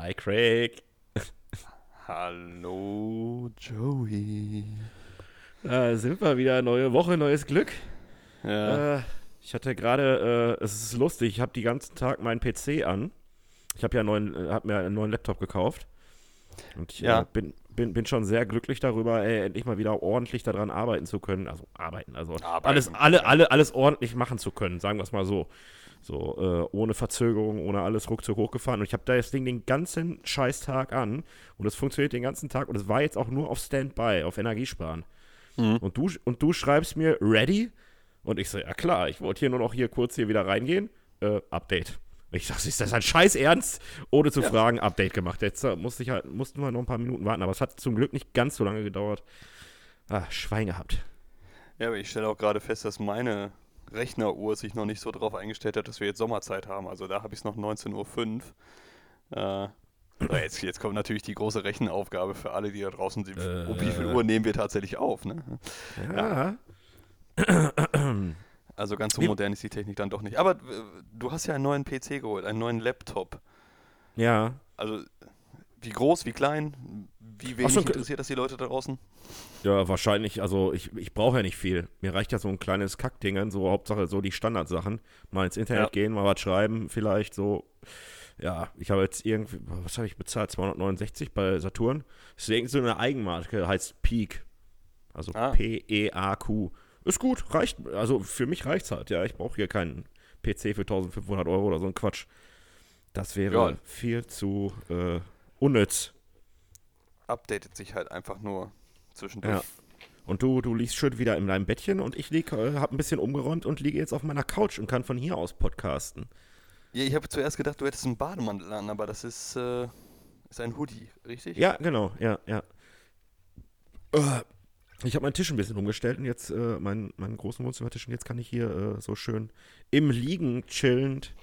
Hi Craig. Hallo Joey. Da sind wir wieder. Neue Woche, neues Glück. Ja. Äh, ich hatte gerade, äh, es ist lustig, ich habe den ganzen Tag meinen PC an. Ich habe ja einen neuen, äh, hab mir einen neuen Laptop gekauft. Und ich Ja. äh, bin, bin, bin schon sehr glücklich darüber, ey, endlich mal wieder ordentlich daran arbeiten zu können. Also arbeiten, also Arbeiten, alles, alle, alle, alles ordentlich machen zu können, sagen wir es mal so. So, äh, ohne Verzögerung, ohne alles ruckzuck hochgefahren. Und ich habe da das Ding den ganzen Scheißtag an und es funktioniert den ganzen Tag und es war jetzt auch nur auf Standby, auf Energiesparen. Mhm. Und, du, und du schreibst mir, ready? Und ich so, ja klar, ich wollte hier nur noch hier kurz hier wieder reingehen. Äh, Update. Ich sag, ist das ein Scheiß Ernst? Ohne zu Ja. fragen, Update gemacht. Jetzt äh, musste ich halt, mussten wir noch ein paar Minuten warten, aber es hat zum Glück nicht ganz so lange gedauert. Ah, Schwein gehabt. ja, aber ich stelle auch gerade fest, dass meine Rechneruhr sich noch nicht so drauf eingestellt hat, dass wir jetzt Sommerzeit haben. Also da habe ich es noch 19.05 Uhr. Äh, jetzt, jetzt kommt natürlich die große Rechenaufgabe für alle, die da draußen sind. um wie viel Äh. Uhr nehmen wir tatsächlich auf? Ne? Ja. Also ganz so modern ist die Technik dann doch nicht. Aber äh, du hast ja einen neuen PC geholt, einen neuen Laptop. Ja. Also wie groß, wie klein, wie wenig so, interessiert das die Leute da draußen? Ja, wahrscheinlich, also ich, ich brauche ja nicht viel. Mir reicht ja so ein kleines Kackding, so Hauptsache so die Standardsachen. Mal ins Internet Ja. gehen, mal was schreiben, vielleicht so. Ja, ich habe jetzt irgendwie, was habe ich bezahlt? 269 bei Saturn. Deswegen so eine Eigenmarke, heißt Peak. Also Ah. P-E-A-Q. Ist gut, reicht. Also für mich reicht's halt, ja. Ich brauche hier keinen PC für 1500 Euro oder so ein Quatsch. Das wäre Ja. viel zu äh, unnütz. Updatet sich halt einfach nur zwischendurch. Ja. Und du, du liegst schön wieder in deinem Bettchen und ich lieg, äh, hab ein bisschen umgeräumt und liege jetzt auf meiner Couch und kann von hier aus podcasten. Ja, ich habe zuerst gedacht, du hättest einen Bademantel an, aber das ist, äh, ist ein Hoodie, richtig? Ja, genau, ja, ja. Äh, Ich habe meinen Tisch ein bisschen umgestellt und jetzt äh, meinen, meinen großen Wohnzimmertisch und jetzt kann ich hier äh, so schön im Liegen chillend.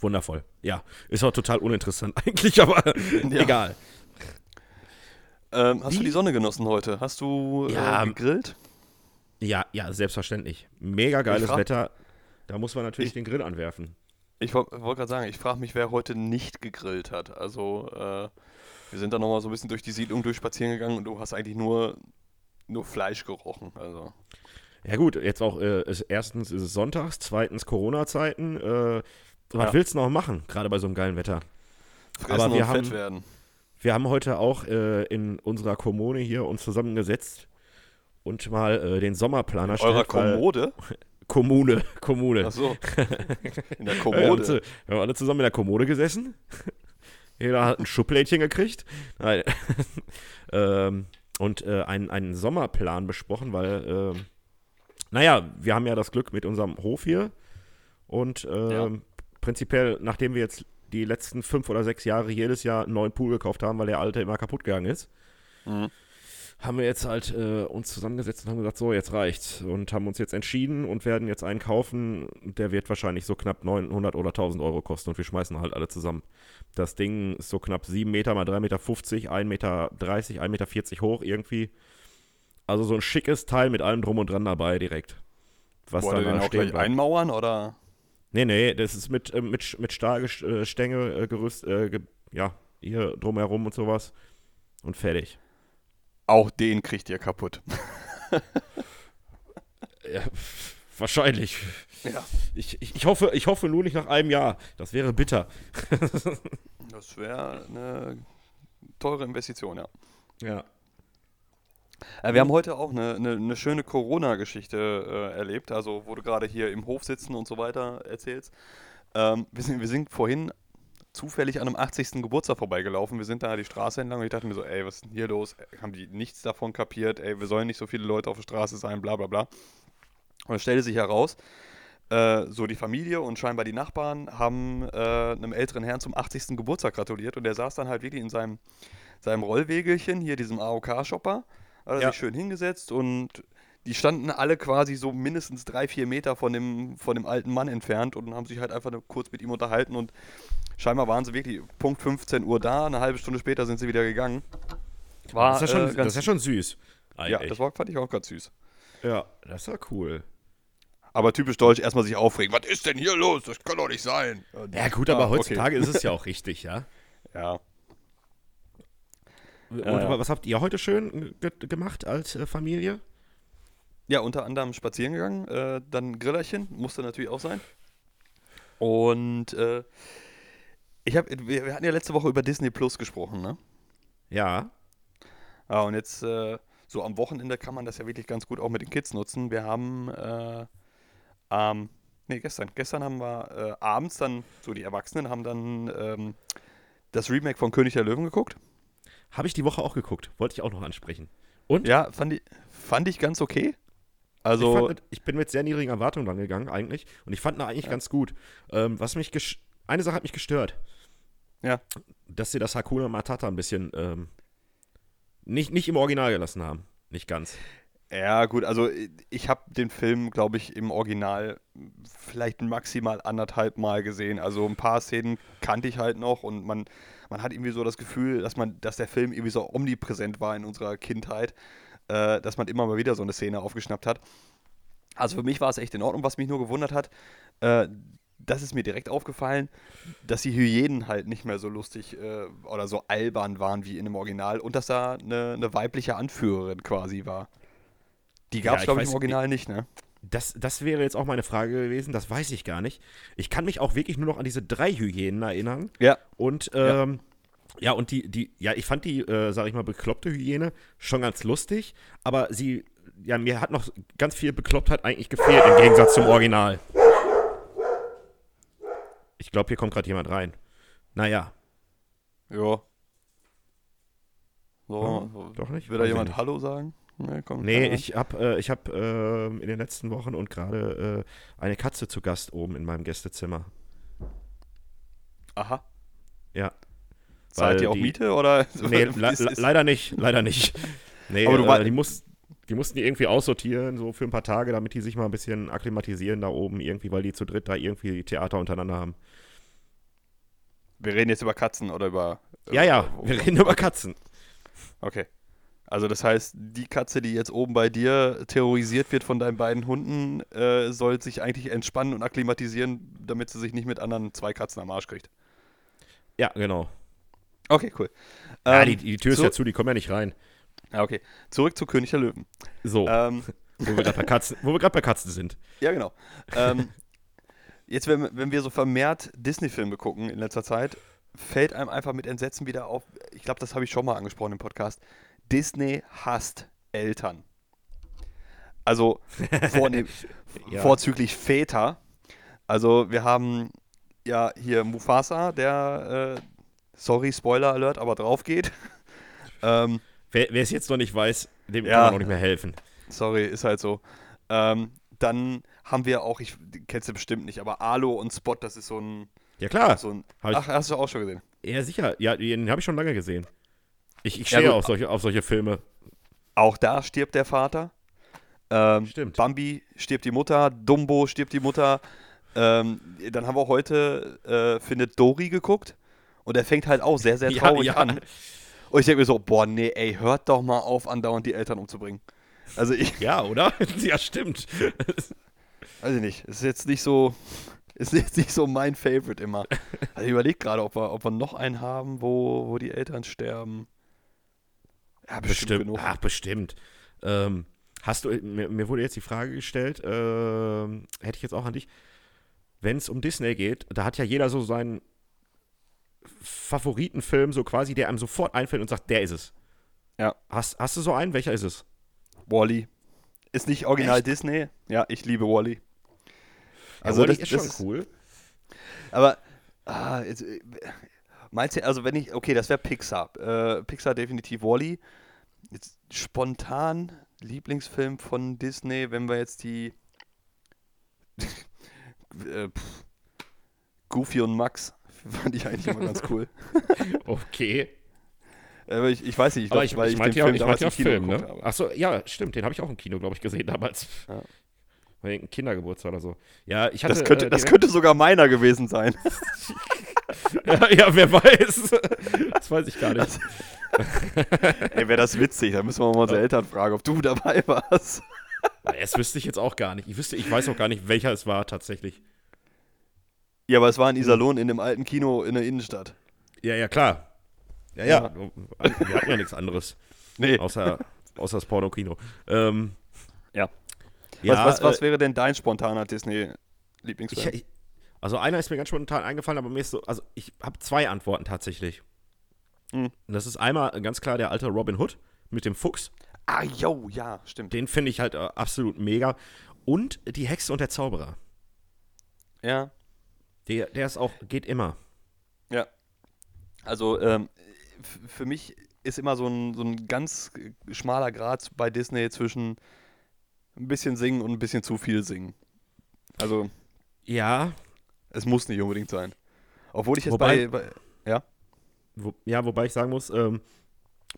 Wundervoll. Ja, ist auch total uninteressant eigentlich, aber Ja. egal. Ähm, hast Wie? du die Sonne genossen heute? Hast du Ja, äh, gegrillt? Ja, ja, selbstverständlich. Mega geiles frag- Wetter. Da muss man natürlich Ich- den Grill anwerfen. Ich wollte wollt gerade sagen, ich frage mich, wer heute nicht gegrillt hat. Also, äh, wir sind da nochmal so ein bisschen durch die Siedlung durchspazieren gegangen und du hast eigentlich nur, nur Fleisch gerochen. Also, Ja gut, jetzt auch, äh, ist, erstens ist es sonntags, zweitens Corona-Zeiten. Äh, was Ja. willst du noch machen, gerade bei so einem geilen Wetter? fressen Aber wir und haben- fett werden. Wir haben heute auch äh, in unserer Kommune hier uns zusammengesetzt und mal äh, den Sommerplan In eurer erstellt. weil- Kommode? Kommune, Kommune. Achso. In der Ja, wir, haben, Kommode. wir haben alle zusammen in der Kommode gesessen. Jeder hat ein Schublädchen gekriegt. Nein. ähm, und äh, einen, einen Sommerplan besprochen, weil, ähm, naja, wir haben ja das Glück mit unserem Hof hier. Und ähm, Ja. prinzipiell, nachdem wir jetzt die letzten fünf oder sechs Jahre jedes Jahr einen neuen Pool gekauft haben, weil der alte immer kaputt gegangen ist, Mhm. haben wir jetzt halt äh, uns zusammengesetzt und haben gesagt, so, jetzt reicht's. Und haben uns jetzt entschieden und werden jetzt einen kaufen. Der wird wahrscheinlich so knapp 900 oder 1000 Euro kosten und wir schmeißen halt alle zusammen. Das Ding ist so knapp 7 Meter mal 3,50 Meter, 1,30 Meter, 1,40 Meter hoch irgendwie. Also so ein schickes Teil mit allem drum und dran dabei direkt. Was Wollt ihr dann den da auch gleich bleibt. einmauern oder? Nee, nee, das ist mit, äh, mit, mit Stahlstänge äh, gerüst, äh, ge ja, hier drumherum und sowas. Und fertig. Auch den kriegt ihr kaputt. Ja, wahrscheinlich. Ja. Ich, ich, ich, hoffe, ich hoffe nur nicht nach einem Jahr. Das wäre bitter. Das wäre eine teure Investition, ja. Ja. Äh, wir haben heute auch eine, eine, eine schöne Corona-Geschichte äh, erlebt, also wo du gerade hier im Hof sitzen und so weiter erzählst. Ähm, wir, sind, wir sind vorhin zufällig an einem 80. Geburtstag vorbeigelaufen. Wir sind da die Straße entlang und ich dachte mir so, ey, was ist denn hier los? Haben die nichts davon kapiert? Ey, wir sollen nicht so viele Leute auf der Straße sein, bla bla bla. Und es stellte sich heraus, äh, so die Familie und scheinbar die Nachbarn haben äh, einem älteren Herrn zum 80. Geburtstag gratuliert und der saß dann halt wirklich in seinem, seinem Rollwegelchen, hier diesem AOK-Shopper, hat er Ja. sich schön hingesetzt und die standen alle quasi so mindestens drei, vier Meter von dem, von dem alten Mann entfernt und haben sich halt einfach nur kurz mit ihm unterhalten und scheinbar waren sie wirklich Punkt 15 Uhr da, eine halbe Stunde später sind sie wieder gegangen. War, das, ist ja schon, äh, ganz, das ist ja schon süß. ja, eigentlich. das war, fand ich auch ganz süß. ja, das ja cool. Aber typisch deutsch erstmal sich aufregen. Was ist denn hier los? Das kann doch nicht sein. Ja, gut, Ah, aber okay. heutzutage ist es ja auch richtig, ja. Ja. Und Ja, was habt ihr heute schön ge gemacht als äh, Familie? Ja, unter anderem spazieren gegangen, äh, dann Grillerchen, musste natürlich auch sein. Und äh, ich hab, wir, wir hatten ja letzte Woche über Disney Plus gesprochen, ne? Ja. Ja, und jetzt äh, so am Wochenende kann man das ja wirklich ganz gut auch mit den Kids nutzen. Wir haben äh, ähm, nee, gestern. Gestern haben wir äh, abends dann, so die Erwachsenen haben dann ähm, das Remake von König der Löwen geguckt. Habe ich die Woche auch geguckt. Wollte ich auch noch ansprechen. Und? Ja, fand ich, fand ich ganz okay. Ich, Also, fand, ich bin mit sehr niedrigen Erwartungen dran gegangen, eigentlich. Und ich fand ihn eigentlich ganz gut. Ähm, was mich Eine Sache hat mich gestört. Ja. Dass sie das Hakuna Matata ein bisschen ähm, nicht, nicht im Original gelassen haben. Nicht ganz. ja gut, also ich habe den Film, glaube ich, im Original vielleicht maximal anderthalb Mal gesehen. Also ein paar Szenen kannte ich halt noch und man, man hat irgendwie so das Gefühl, dass man, dass der Film irgendwie so omnipräsent war in unserer Kindheit, äh, dass man immer mal wieder so eine Szene aufgeschnappt hat. Also für mich war es echt in Ordnung. Was mich nur gewundert hat, äh, das ist mir direkt aufgefallen, dass die Hyänen halt nicht mehr so lustig äh, oder so albern waren wie in dem Original und dass da eine, eine weibliche Anführerin quasi war. Die gab Ja, es, ich glaube ich, im Original nicht, ne? Das, das wäre jetzt auch meine Frage gewesen. Das weiß ich gar nicht. Ich kann mich auch wirklich nur noch an diese drei Hyänen erinnern. Ja. Und Ja. ähm, ja. und die, die, ja, ich fand die, äh, sag ich mal, bekloppte Hyäne schon ganz lustig, aber sie, ja, mir hat noch ganz viel Beklopptheit eigentlich gefehlt im Gegensatz zum Original. Ich glaube, hier kommt gerade jemand rein. Naja, Ja. So, Ja, so. doch nicht? Will da jemand. Hallo sagen? Nee, komm, nee, ich habe äh, ich hab, ähm, in den letzten Wochen und gerade äh, eine Katze zu Gast oben in meinem Gästezimmer. Aha. Ja. Zahlt ihr auch die- Miete oder? Nee, le le leider nicht, leider nicht. Nee, Aber du äh, die, muss, die mussten die irgendwie aussortieren, so für ein paar Tage, damit die sich mal ein bisschen akklimatisieren da oben irgendwie, weil die zu dritt da irgendwie Theater untereinander haben. Wir reden jetzt über Katzen oder über. Ja, ja, äh, wir reden über Katzen. Okay. Also das heißt, die Katze, die jetzt oben bei dir terrorisiert wird von deinen beiden Hunden, äh, soll sich eigentlich entspannen und akklimatisieren, damit sie sich nicht mit anderen zwei Katzen am Arsch kriegt. Ja, genau. Okay, cool. ja, Ähm, die, die Tür ist ja zu, die kommen ja nicht rein. Ja, okay. Zurück zu König der Löwen. So, Ähm, wo wir gerade bei Katzen, wo wir gerade bei Katzen sind. ja, genau. Ähm, jetzt, wenn, wenn wir so vermehrt Disney-Filme gucken in letzter Zeit, fällt einem einfach mit Entsetzen wieder auf, ich glaube, das habe ich schon mal angesprochen im Podcast, Disney hasst Eltern. Also vornehm, Ja. vorzüglich Väter. Also wir haben ja hier Mufasa, der, äh, sorry, Spoiler Alert, aber drauf geht. ähm, Wer, es jetzt noch nicht weiß, dem Ja. kann man noch nicht mehr helfen. sorry, ist halt so. Ähm, dann haben wir auch, ich kennst du bestimmt nicht, aber Alo und Spot, das ist so ein, Ja, klar. so ein ach, hast du auch schon gesehen. Ja, sicher. Ja, den habe ich schon lange gesehen. Ich, ich Ja, stehe gut. auf, solche, auf solche Filme. Auch da stirbt der Vater. Ähm, Stimmt. Bambi stirbt die Mutter, Dumbo stirbt die Mutter. Ähm, dann haben wir heute äh, Findet Dory geguckt und der fängt halt auch sehr, sehr Ja, traurig ja. an. Und ich denke mir so, boah, nee, ey, hört doch mal auf, andauernd die Eltern umzubringen. Also ich, Ja, oder? ja, stimmt. weiß ich nicht, ist jetzt nicht so, ist jetzt nicht so mein Favorite immer. Also ich überlege gerade, ob wir, ob wir noch einen haben, wo, wo die Eltern sterben. Ja, bestimmt, Bestimmt. genug. Ach, bestimmt. Ähm, hast du, mir, mir wurde jetzt die Frage gestellt, ähm, hätte ich jetzt auch an dich, wenn es um Disney geht, da hat ja jeder so seinen Favoritenfilm, so quasi, der einem sofort einfällt und sagt, der ist es. Ja. Hast, hast du so einen? Welcher ist es? Wally. Ist nicht original Echt? Disney. Ja, ich liebe Wally. Also, Also ja, das- ist das schon ist- cool. Aber, ah, jetzt, äh, meinst du, also wenn ich, okay, das wäre Pixar. Äh, Pixar definitiv Wally. Jetzt spontan Lieblingsfilm von Disney, wenn wir jetzt die äh, pff, Goofy und Max fand ich eigentlich immer ganz cool. Okay. Aber ich, ich weiß nicht, ich Aber glaube, ich, weil ich, ich, meinte ja, Film ich damals meinte ja Film, ne? Achso, ja, stimmt, den habe ich auch im Kino, glaube ich, gesehen damals. Ja. Kindergeburtstag oder so. Ja, ich hatte. Das könnte, äh, das könnte sogar meiner gewesen sein. Ja, ja, wer weiß. Das weiß ich gar nicht. Ey, wäre das witzig. Da müssen wir mal unsere Eltern fragen, ob du dabei warst. Das wüsste ich jetzt auch gar nicht. Ich wüsste, ich weiß auch gar nicht, welcher es war tatsächlich. Ja, aber es war in Iserlohn in dem alten Kino in der Innenstadt. Ja, ja, klar. Ja, ja, wir hatten ja nichts anderes. Nee. Außer, außer das Porno-Kino. Ähm, Ja. ja, was was, was äh, wäre denn dein spontaner Disney-Lieblingsfilm? ich, ich, also einer ist mir ganz spontan eingefallen, aber mir ist so, also ich habe zwei Antworten tatsächlich. Hm. Und das ist einmal ganz klar der alte Robin Hood mit dem Fuchs. Ah, yo, ja, stimmt. Den finde ich halt äh, absolut mega. Und die Hexe und der Zauberer. Ja, Der, der ist auch, geht immer. ja. Also, ähm, für mich ist immer so ein, so ein ganz schmaler Grad bei Disney zwischen ein bisschen singen und ein bisschen zu viel singen. Also, Ja, es muss nicht unbedingt sein. Obwohl ich jetzt Wobei- bei, bei wo, ja, wobei ich sagen muss, ähm,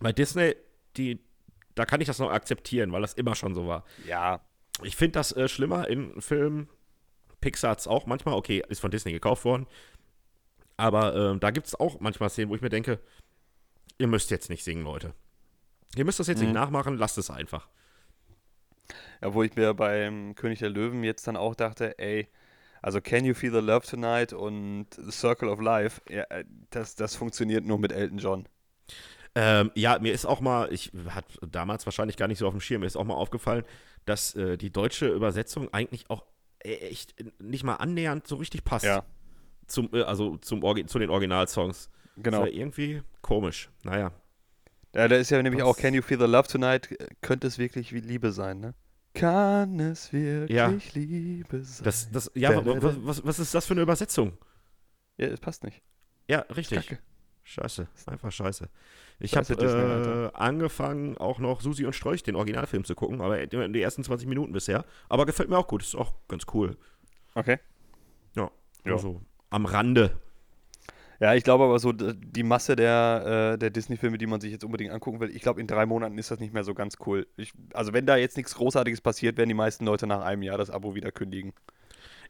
bei Disney, die, da kann ich das noch akzeptieren, weil das immer schon so war. ja, Ich finde das äh, schlimmer in Filmen. Pixar hat's auch manchmal, okay, ist von Disney gekauft worden. Aber ähm, da gibt es auch manchmal Szenen, wo ich mir denke, ihr müsst jetzt nicht singen, Leute. Ihr müsst das jetzt Mhm. nicht nachmachen, lasst es einfach. Ja, wo ich mir beim König der Löwen jetzt dann auch dachte, ey, also Can You Feel the Love Tonight und The Circle of Life, ja, äh, das, das funktioniert nur mit Elton John. Ähm, ja, mir ist auch mal, ich hat damals wahrscheinlich gar nicht so auf dem Schirm, mir ist auch mal aufgefallen, dass äh, die deutsche Übersetzung eigentlich auch e- echt nicht mal annähernd so richtig passt. Ja, Zum, äh, also zum Orgi zu den Originalsongs. genau. Das irgendwie komisch. Naja. Ja, da ist ja nämlich Was- auch Can You Feel the Love Tonight, äh, könnte es wirklich wie Liebe sein, ne? Kann es wirklich Ja. Liebe sein? Das, das, ja, wa- wa- was, was ist das für eine Übersetzung? ja, es passt nicht. Ja, richtig. Kacke. Scheiße, einfach scheiße. Ich habe äh, angefangen, auch noch Susi und Strolch, den Originalfilm zu gucken, aber die die ersten 20 Minuten bisher. Aber gefällt mir auch gut, ist auch ganz cool. Okay. Ja, Ja. also am Rande. Ja, ich glaube aber so, die Masse der, äh, der Disney-Filme, die man sich jetzt unbedingt angucken will, ich glaube, in drei Monaten ist das nicht mehr so ganz cool. Ich, also, wenn da jetzt nichts Großartiges passiert, werden die meisten Leute nach einem Jahr das Abo wieder kündigen.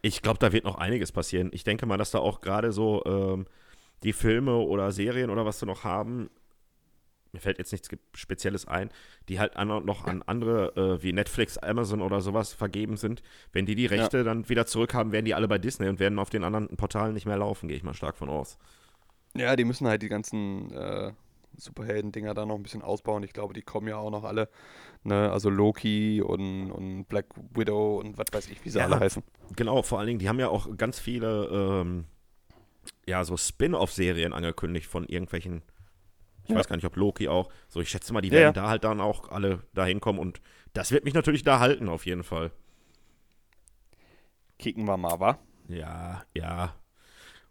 Ich glaube, da wird noch einiges passieren. Ich denke mal, dass da auch gerade so ähm, die Filme oder Serien oder was sie noch haben, mir fällt jetzt nichts Spezielles ein, die halt an, noch an andere äh, wie Netflix, Amazon oder sowas vergeben sind. Wenn die die Rechte dann wieder zurückhaben, werden die alle bei Disney und werden auf den anderen Portalen nicht mehr laufen, gehe ich mal stark von aus. Ja, die müssen halt die ganzen äh, Superhelden-Dinger da noch ein bisschen ausbauen. Ich glaube, die kommen ja auch noch alle. Ne? Also Loki und, und Black Widow und was weiß ich, wie sie Ja. alle heißen. Genau, vor allen Dingen, die haben ja auch ganz viele, ähm, ja, so Spin-off-Serien angekündigt von irgendwelchen, ich Ja. weiß gar nicht, ob Loki auch, so ich schätze mal, die Ja, werden da halt dann auch alle dahin kommen und das wird mich natürlich da halten, auf jeden Fall. Kicken wir mal, wa? Ja, ja.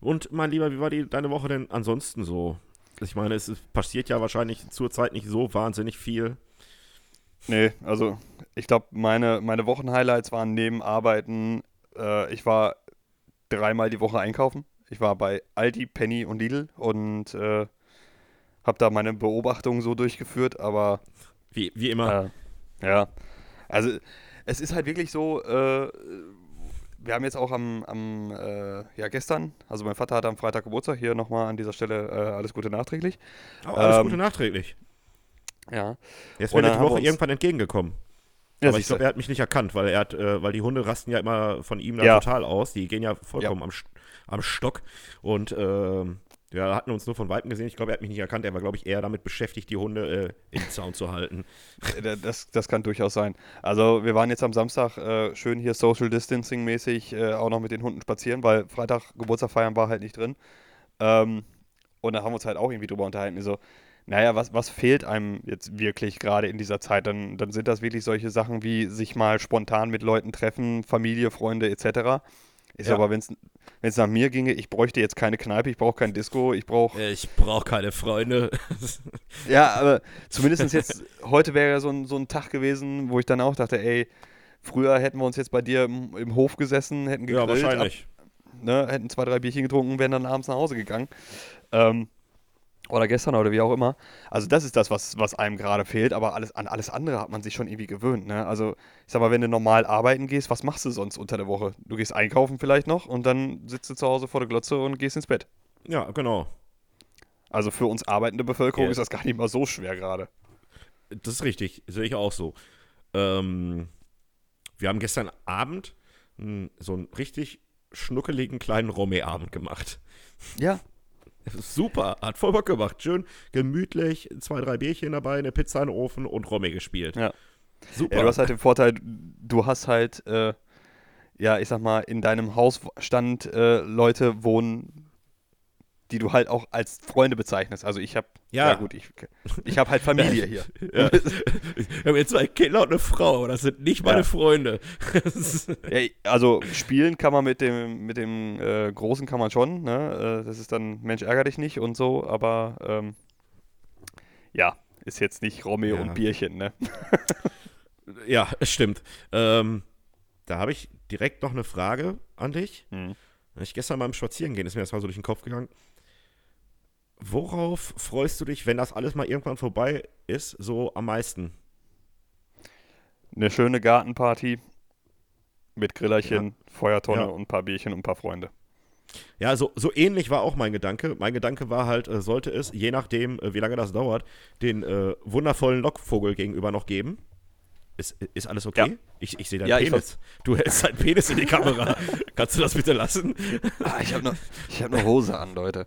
Und mein Lieber, wie war die, deine Woche denn ansonsten so? Ich meine, es passiert ja wahrscheinlich zurzeit nicht so wahnsinnig viel. Nee, also ich glaube, meine, meine Wochenhighlights waren neben Arbeiten, äh, ich war dreimal die Woche einkaufen. Ich war bei Aldi, Penny und Lidl und äh, habe da meine Beobachtungen so durchgeführt, aber Wie, wie immer. Äh, ja. Also es ist halt wirklich so, äh, wir haben jetzt auch am, am äh, ja gestern, also mein Vater hatte am Freitag Geburtstag, hier nochmal an dieser Stelle äh, alles Gute nachträglich. Oh, alles ähm, Gute nachträglich. Ja. Jetzt wäre dann die Woche irgendwann entgegengekommen. Ja, aber ich glaube, er hat mich nicht erkannt, weil er hat, äh, weil die Hunde rasten ja immer von ihm da Ja. total aus. Die gehen ja vollkommen am, St- am Stock. Und ähm, ja, hatten uns nur von Weitem gesehen. Ich glaube, er hat mich nicht erkannt. Er war, glaube ich, eher damit beschäftigt, die Hunde äh, im Zaun zu halten. Äh, Das, das kann durchaus sein. Also wir waren jetzt am Samstag äh, schön hier Social Distancing mäßig äh, auch noch mit den Hunden spazieren, weil Freitag Geburtstag feiern war halt nicht drin. Ähm, und da haben wir uns halt auch irgendwie drüber unterhalten. So, naja, was, was fehlt einem jetzt wirklich gerade in dieser Zeit? Dann, dann sind das wirklich solche Sachen wie sich mal spontan mit Leuten treffen, Familie, Freunde etc. Ist Ja. aber, wenn es nach mir ginge, ich bräuchte jetzt keine Kneipe, ich brauche kein Disco, ich brauche Ich brauche keine Freunde. ja, aber zumindest jetzt, heute wäre ja so ein, so ein Tag gewesen, wo ich dann auch dachte, ey, früher hätten wir uns jetzt bei dir im, im Hof gesessen, hätten ja, gegrillt, wahrscheinlich. Ab, ne, hätten zwei, drei Bierchen getrunken, wären dann abends nach Hause gegangen. Ähm, oder gestern oder wie auch immer. Also das ist das, was, was einem gerade fehlt, aber alles, an alles andere hat man sich schon irgendwie gewöhnt. Ne? Also ich sag mal, wenn du normal arbeiten gehst, was machst du sonst unter der Woche? Du gehst einkaufen vielleicht noch und dann sitzt du zu Hause vor der Glotze und gehst ins Bett. Ja, genau. Also für uns arbeitende Bevölkerung Ja. ist das gar nicht mal so schwer gerade. Das ist richtig, sehe ich auch so. Ähm, wir haben gestern Abend so einen richtig schnuckeligen kleinen Romé-Abend gemacht. Ja, Super, hat voll Bock gemacht. Schön gemütlich, zwei, drei Bierchen dabei, eine Pizza in den Ofen und Romy gespielt. Ja. Super. Ja, du hast halt den Vorteil, du hast halt, äh, ja, ich sag mal, in deinem Hausstand äh, Leute wohnen, die du halt auch als Freunde bezeichnest. Also ich habe, Ja. ja. gut, ich, ich habe halt Familie hier. Ja. Wir haben jetzt zwei Kinder und eine Frau, das sind nicht meine Ja. Freunde. Also spielen kann man mit dem, mit dem äh, Großen kann man schon, ne? Äh, das ist dann Mensch ärger dich nicht und so, aber ähm, ja, ist jetzt nicht Romeo und Bierchen, ne? ja, es stimmt. Ähm, da habe ich direkt noch eine Frage an dich. Hm. Ich gestern beim Spazierengehen ist mir das mal so durch den Kopf gegangen. Worauf freust du dich, wenn das alles mal irgendwann vorbei ist, so am meisten? Eine schöne Gartenparty mit Grillerchen, Feuertonne Ja. und ein paar Bierchen und ein paar Freunde. Ja, so, so ähnlich war auch mein Gedanke. Mein Gedanke war halt, äh, sollte es, je nachdem, äh, wie lange das dauert, den äh, wundervollen Lockvogel gegenüber noch geben. Ist, ist alles okay? Ja. Ich, ich sehe deinen Ja, Penis. Du hältst deinen Penis in die Kamera. Kannst du das bitte lassen? Ah, ich habe noch, ich hab noch Hose an, Leute.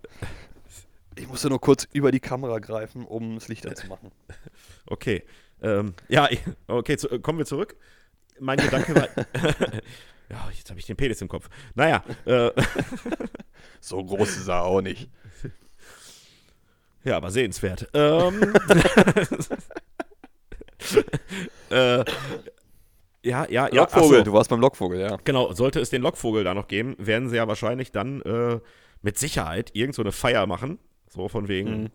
Ich musste nur kurz über die Kamera greifen, um das Licht anzumachen. Okay. Ähm, ja, okay, zu, kommen wir zurück. Mein Gedanke war. ja, jetzt habe ich den Penis im Kopf. Naja, äh, So groß ist er auch nicht. ja, aber sehenswert. Ähm, äh, ja, ja, ja. Lockvogel, so. du warst beim Lockvogel, ja. Genau, sollte es den Lockvogel da noch geben, werden sie ja wahrscheinlich dann äh, mit Sicherheit irgend so eine Feier machen. So von wegen Mhm.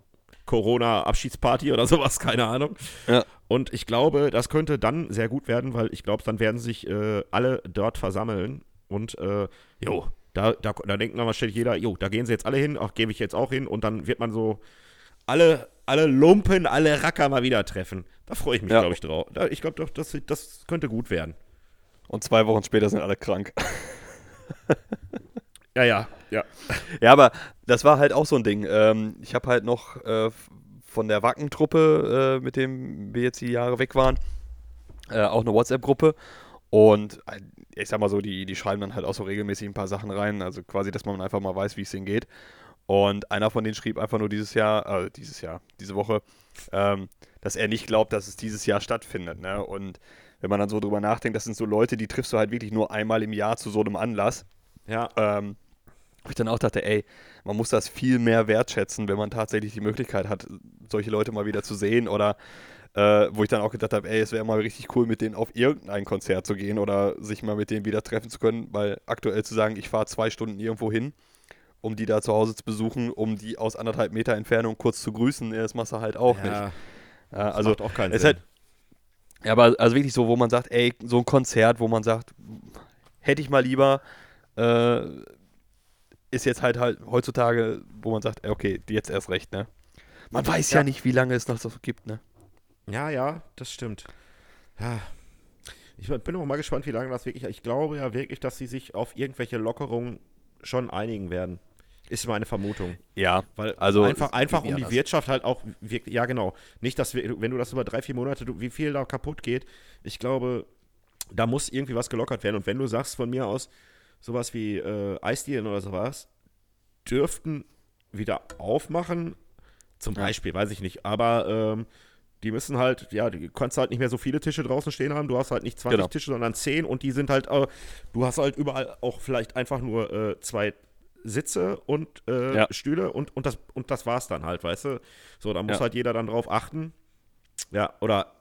Corona-Abschiedsparty oder sowas, keine Ahnung. Ja. Und ich glaube, das könnte dann sehr gut werden, weil ich glaube, dann werden sich äh, alle dort versammeln und äh, jo, da, da, da denkt dann wahrscheinlich jeder, jo, da gehen sie jetzt alle hin, auch gebe ich jetzt auch hin und dann wird man so alle, alle Lumpen, alle Racker mal wieder treffen. Da freue ich mich, Ja. glaube ich, drauf. Da, ich glaube doch, das, das könnte gut werden. Und zwei Wochen später sind alle krank. Ja, ja, ja. Ja, aber das war halt auch so ein Ding. Ähm, ich habe halt noch äh, von der Wackentruppe, äh, mit dem wir jetzt die Jahre weg waren, äh, auch eine WhatsApp-Gruppe. Und äh, ich sag mal so, die, die schreiben dann halt auch so regelmäßig ein paar Sachen rein. Also quasi, dass man einfach mal weiß, wie es denen geht. Und einer von denen schrieb einfach nur dieses Jahr, äh, dieses Jahr, diese Woche, ähm, dass er nicht glaubt, dass es dieses Jahr stattfindet. Ne? Und wenn man dann so drüber nachdenkt, das sind so Leute, die triffst du halt wirklich nur einmal im Jahr zu so einem Anlass. Ja, Ähm, wo ich dann auch dachte, ey, man muss das viel mehr wertschätzen, wenn man tatsächlich die Möglichkeit hat, solche Leute mal wieder zu sehen oder äh, wo ich dann auch gedacht habe, ey, es wäre mal richtig cool, mit denen auf irgendein Konzert zu gehen oder sich mal mit denen wieder treffen zu können, weil aktuell zu sagen, ich fahre zwei Stunden irgendwo hin, um die da zu Hause zu besuchen, um die aus anderthalb Meter Entfernung kurz zu grüßen, das machst du halt auch nicht. ja, Ja, also also macht auch keinen es Sinn. halt, ja, aber also wirklich so, wo man sagt, ey, so ein Konzert, wo man sagt, hätte ich mal lieber, äh, ist jetzt halt halt heutzutage, wo man sagt, okay, jetzt erst recht, ne? Man weiß ja, Ja. nicht, wie lange es noch so gibt, ne? Ja, ja, das stimmt. Ja. Ich bin auch mal gespannt, wie lange das wirklich. Ich glaube ja wirklich, dass sie sich auf irgendwelche Lockerungen schon einigen werden. Ist meine Vermutung. Ja, Weil Also, einfach, einfach um die anders. Wirtschaft halt auch wirklich, ja genau. Nicht, dass wir, wenn du das über drei, vier Monate, du, wie viel da kaputt geht, ich glaube, da muss irgendwie was gelockert werden. Und wenn du sagst von mir aus, sowas wie äh, Eisdielen oder sowas, dürften wieder aufmachen, zum Ja. Beispiel, weiß ich nicht, aber ähm, die müssen halt, ja, du kannst halt nicht mehr so viele Tische draußen stehen haben, du hast halt nicht 20 Genau. Tische, sondern 10 und die sind halt, äh, du hast halt überall auch vielleicht einfach nur äh, zwei Sitze und äh, Ja. Stühle und, und, das, und das war's dann halt, weißt du? So, da muss Ja. halt jeder dann drauf achten. Ja, oder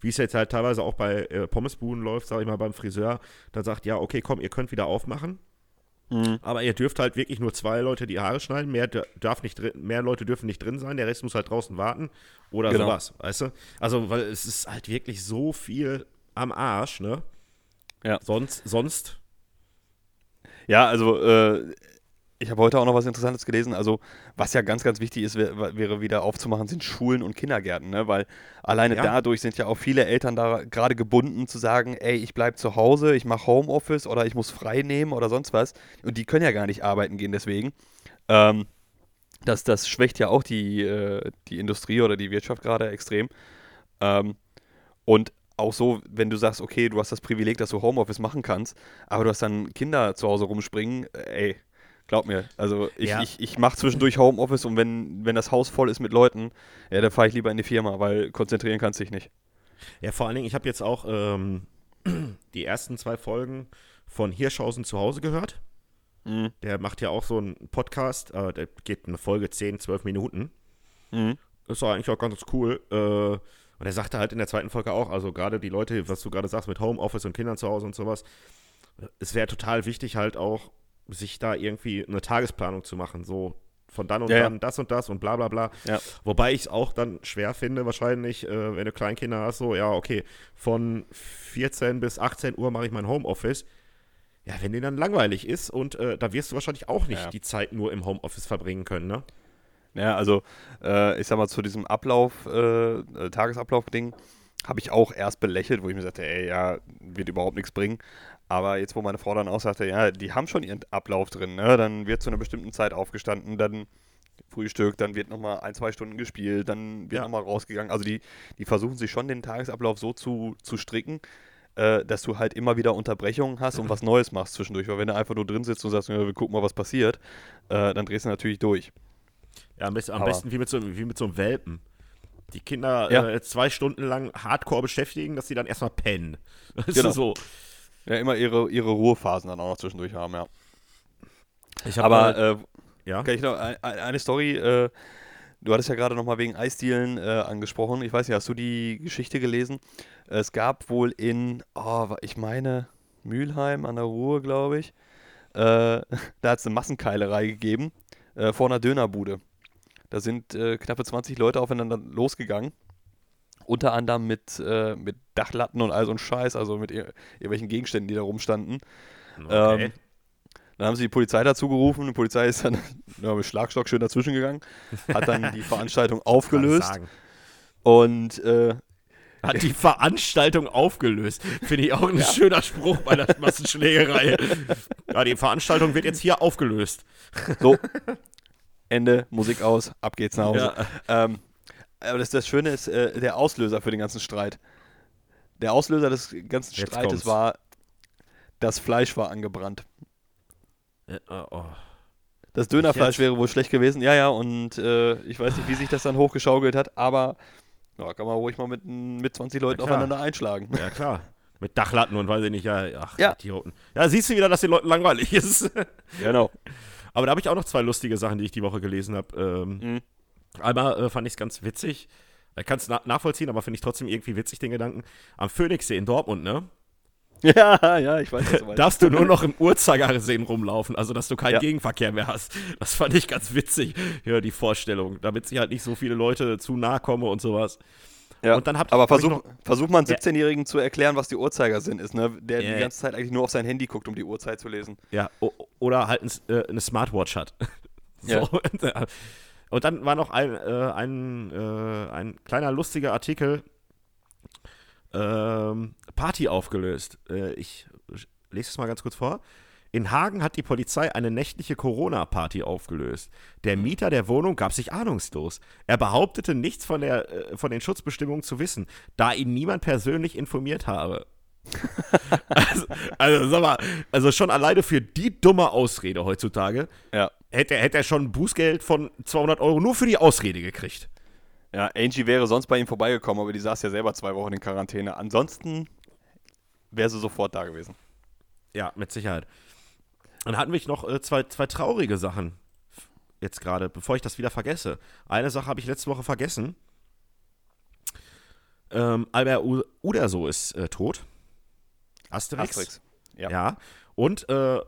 wie es jetzt halt teilweise auch bei äh, Pommesbuden läuft, sag ich mal, beim Friseur, da sagt, ja, okay, komm, ihr könnt wieder aufmachen, Mhm. aber ihr dürft halt wirklich nur zwei Leute die Haare schneiden, mehr, darf nicht mehr Leute dürfen nicht drin sein, der Rest muss halt draußen warten oder Genau. sowas, weißt du? Also, weil es ist halt wirklich so viel am Arsch, ne? Ja. Sonst, sonst, Ja, also äh, ich habe heute auch noch was Interessantes gelesen. Also was ja ganz, ganz wichtig ist, wär, wäre wieder aufzumachen, sind Schulen und Kindergärten, ne? Weil alleine Ja. dadurch sind ja auch viele Eltern da gerade gebunden zu sagen, ey, ich bleibe zu Hause, ich mache Homeoffice oder ich muss frei nehmen oder sonst was. Und die können ja gar nicht arbeiten gehen deswegen. Ähm, das, das schwächt ja auch die, äh, die Industrie oder die Wirtschaft gerade extrem. Ähm, und auch so, wenn du sagst, okay, du hast das Privileg, dass du Homeoffice machen kannst, aber du hast dann Kinder zu Hause rumspringen, äh, ey, Glaub mir. Also ich, Ja. ich, ich mache zwischendurch Homeoffice und wenn, wenn das Haus voll ist mit Leuten, ja, dann fahre ich lieber in die Firma, weil konzentrieren kannst du dich nicht. Ja, vor allen Dingen, ich habe jetzt auch ähm, die ersten zwei Folgen von Hirschhausen zu Hause gehört. Mhm. Der macht ja auch so einen Podcast, äh, der geht eine Folge 10, 12 Minuten. Mhm. Das war eigentlich auch ganz cool. Äh, und er sagte halt in der zweiten Folge auch, also gerade die Leute, was du gerade sagst mit Homeoffice und Kindern zu Hause und sowas, es wäre total wichtig halt auch, sich da irgendwie eine Tagesplanung zu machen, so von dann und Ja, ja. dann das und das und bla bla bla. Ja. Wobei ich es auch dann schwer finde, wahrscheinlich, äh, wenn du Kleinkinder hast, so, ja, okay, von 14 bis 18 Uhr mache ich mein Homeoffice. Ja, wenn dir dann langweilig ist und äh, da wirst du wahrscheinlich auch nicht Ja. die Zeit nur im Homeoffice verbringen können, ne? Ja, also äh, ich sag mal, zu diesem Ablauf, äh, äh, Tagesablauf-Ding, habe ich auch erst belächelt, wo ich mir sagte, ey, ja, wird überhaupt nichts bringen. Aber jetzt, wo meine Frau dann auch sagte, ja, die haben schon ihren Ablauf drin, ne? Dann wird zu einer bestimmten Zeit aufgestanden, dann Frühstück, dann wird nochmal ein, zwei Stunden gespielt, dann wird Ja. nochmal rausgegangen. Also die, die versuchen sich schon den Tagesablauf so zu, zu stricken, äh, dass du halt immer wieder Unterbrechungen hast und was Neues machst zwischendurch. Weil wenn du einfach nur drin sitzt und sagst, ja, wir gucken mal, was passiert, äh, dann drehst du natürlich durch. Ja, am besten, am besten wie, mit so, wie mit so einem Welpen. Die Kinder Ja. äh, zwei Stunden lang hardcore beschäftigen, dass sie dann erstmal pennen. Das Genau. ist so. Ja, immer ihre, ihre Ruhephasen dann auch noch zwischendurch haben, ja. Hab Aber mal- äh, ja, kann ich noch ein, ein- eine Story, äh, du hattest ja gerade nochmal wegen Eisdielen äh, angesprochen. Ich weiß nicht, hast du die Geschichte gelesen? Es gab wohl in, oh, ich meine, Mülheim an der Ruhr, glaube ich, äh, da hat es eine Massenkeilerei gegeben äh, vor einer Dönerbude. Da sind äh, knappe 20 Leute aufeinander losgegangen. Unter anderem mit, äh, mit Dachlatten und all so ein Scheiß, also mit ir irgendwelchen Gegenständen, die da rumstanden. okay. Ähm, dann haben sie die Polizei dazu gerufen. Die Polizei ist dann ja, mit Schlagstock schön dazwischen gegangen, hat dann die Veranstaltung aufgelöst und äh, Hat die Veranstaltung aufgelöst. Finde ich auch ein schöner Spruch bei der Massenschlägerei. ja, die Veranstaltung wird jetzt hier aufgelöst. so, Ende, Musik aus, ab geht's nach Hause. Ja. Ähm, aber das, das Schöne ist, äh, der Auslöser für den ganzen Streit. Der Auslöser des ganzen Jetzt Streites kommt's. war, das Fleisch war angebrannt. Äh, oh. Das Dönerfleisch wäre wohl schlecht gewesen, ja, ja, und äh, ich weiß nicht, wie sich das dann hochgeschaukelt hat, aber ja, kann man ruhig mal mit, mit 20 Leuten aufeinander einschlagen. Ja, klar. Mit Dachlatten und weiß ich nicht, ja, ach, Ja. Idioten. Ja, siehst du wieder, dass den Leuten langweilig ist. Genau. Aber da habe ich auch noch zwei lustige Sachen, die ich die Woche gelesen habe. Ähm, Mhm. Einmal äh, fand ich es ganz witzig. Ich kann es na nachvollziehen, aber finde ich trotzdem irgendwie witzig, den Gedanken. Am Phoenixsee in Dortmund, ne? Ja, ja, ich weiß, was du meinst. Darfst du nur noch im Uhrzeigersinn rumlaufen, also dass du keinen Ja. Gegenverkehr mehr hast. Das fand ich ganz witzig, ja, die Vorstellung, damit sich halt nicht so viele Leute zu nahe kommen und sowas. Ja. Und dann habt- Aber versuch, noch- versuch mal einen 17-Jährigen zu erklären, was die Uhrzeigersinn ist, ne? Der Ja. die ganze Zeit eigentlich nur auf sein Handy guckt, um die Uhrzeit zu lesen. Ja, oder halt ein, äh, eine Smartwatch hat. so. Ja. Und dann war noch ein, äh, ein, äh, ein kleiner lustiger Artikel. Ähm, Party aufgelöst. Äh, ich lese es mal ganz kurz vor. In Hagen hat die Polizei eine nächtliche Corona-Party aufgelöst. Der Mieter der Wohnung gab sich ahnungslos. Er behauptete nichts von, der, äh, von den Schutzbestimmungen zu wissen, da ihn niemand persönlich informiert habe. also, also, sag mal, also schon alleine für die dumme Ausrede heutzutage Ja. Hätte, er- hätte er schon ein Bußgeld von 200 Euro nur für die Ausrede gekriegt. Ja, Angie wäre sonst bei ihm vorbeigekommen, aber die saß ja selber zwei Wochen in Quarantäne. Ansonsten wäre sie sofort da gewesen. Ja, mit Sicherheit. Dann hatten wir noch äh, zwei, zwei traurige Sachen. Jetzt gerade, bevor ich das wieder vergesse. Eine Sache habe ich letzte Woche vergessen. Ähm, Albert U Uderso ist äh, tot. Asterix. Asterix. Ja. Ja. Und äh,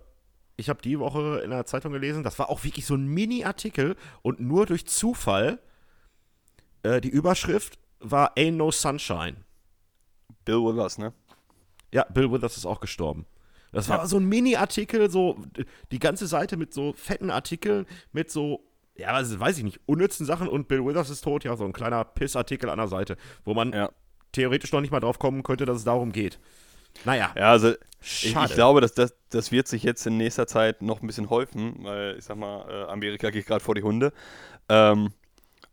ich habe die Woche in der Zeitung gelesen, das war auch wirklich so ein Mini-Artikel und nur durch Zufall äh, die Überschrift war Ain't No Sunshine. Bill Withers, ne? Ja, Bill Withers ist auch gestorben. Das war Ja. so ein Mini-Artikel, so die ganze Seite mit so fetten Artikeln, mit so, ja, weiß ich nicht, unnützen Sachen und Bill Withers ist tot, ja, so ein kleiner Pissartikel an der Seite, wo man Ja. theoretisch noch nicht mal drauf kommen könnte, dass es darum geht. Naja, Ja, also schade. ich glaube, dass das, das wird sich jetzt in nächster Zeit noch ein bisschen häufen, weil ich sag mal, äh, Amerika geht gerade vor die Hunde. Ähm,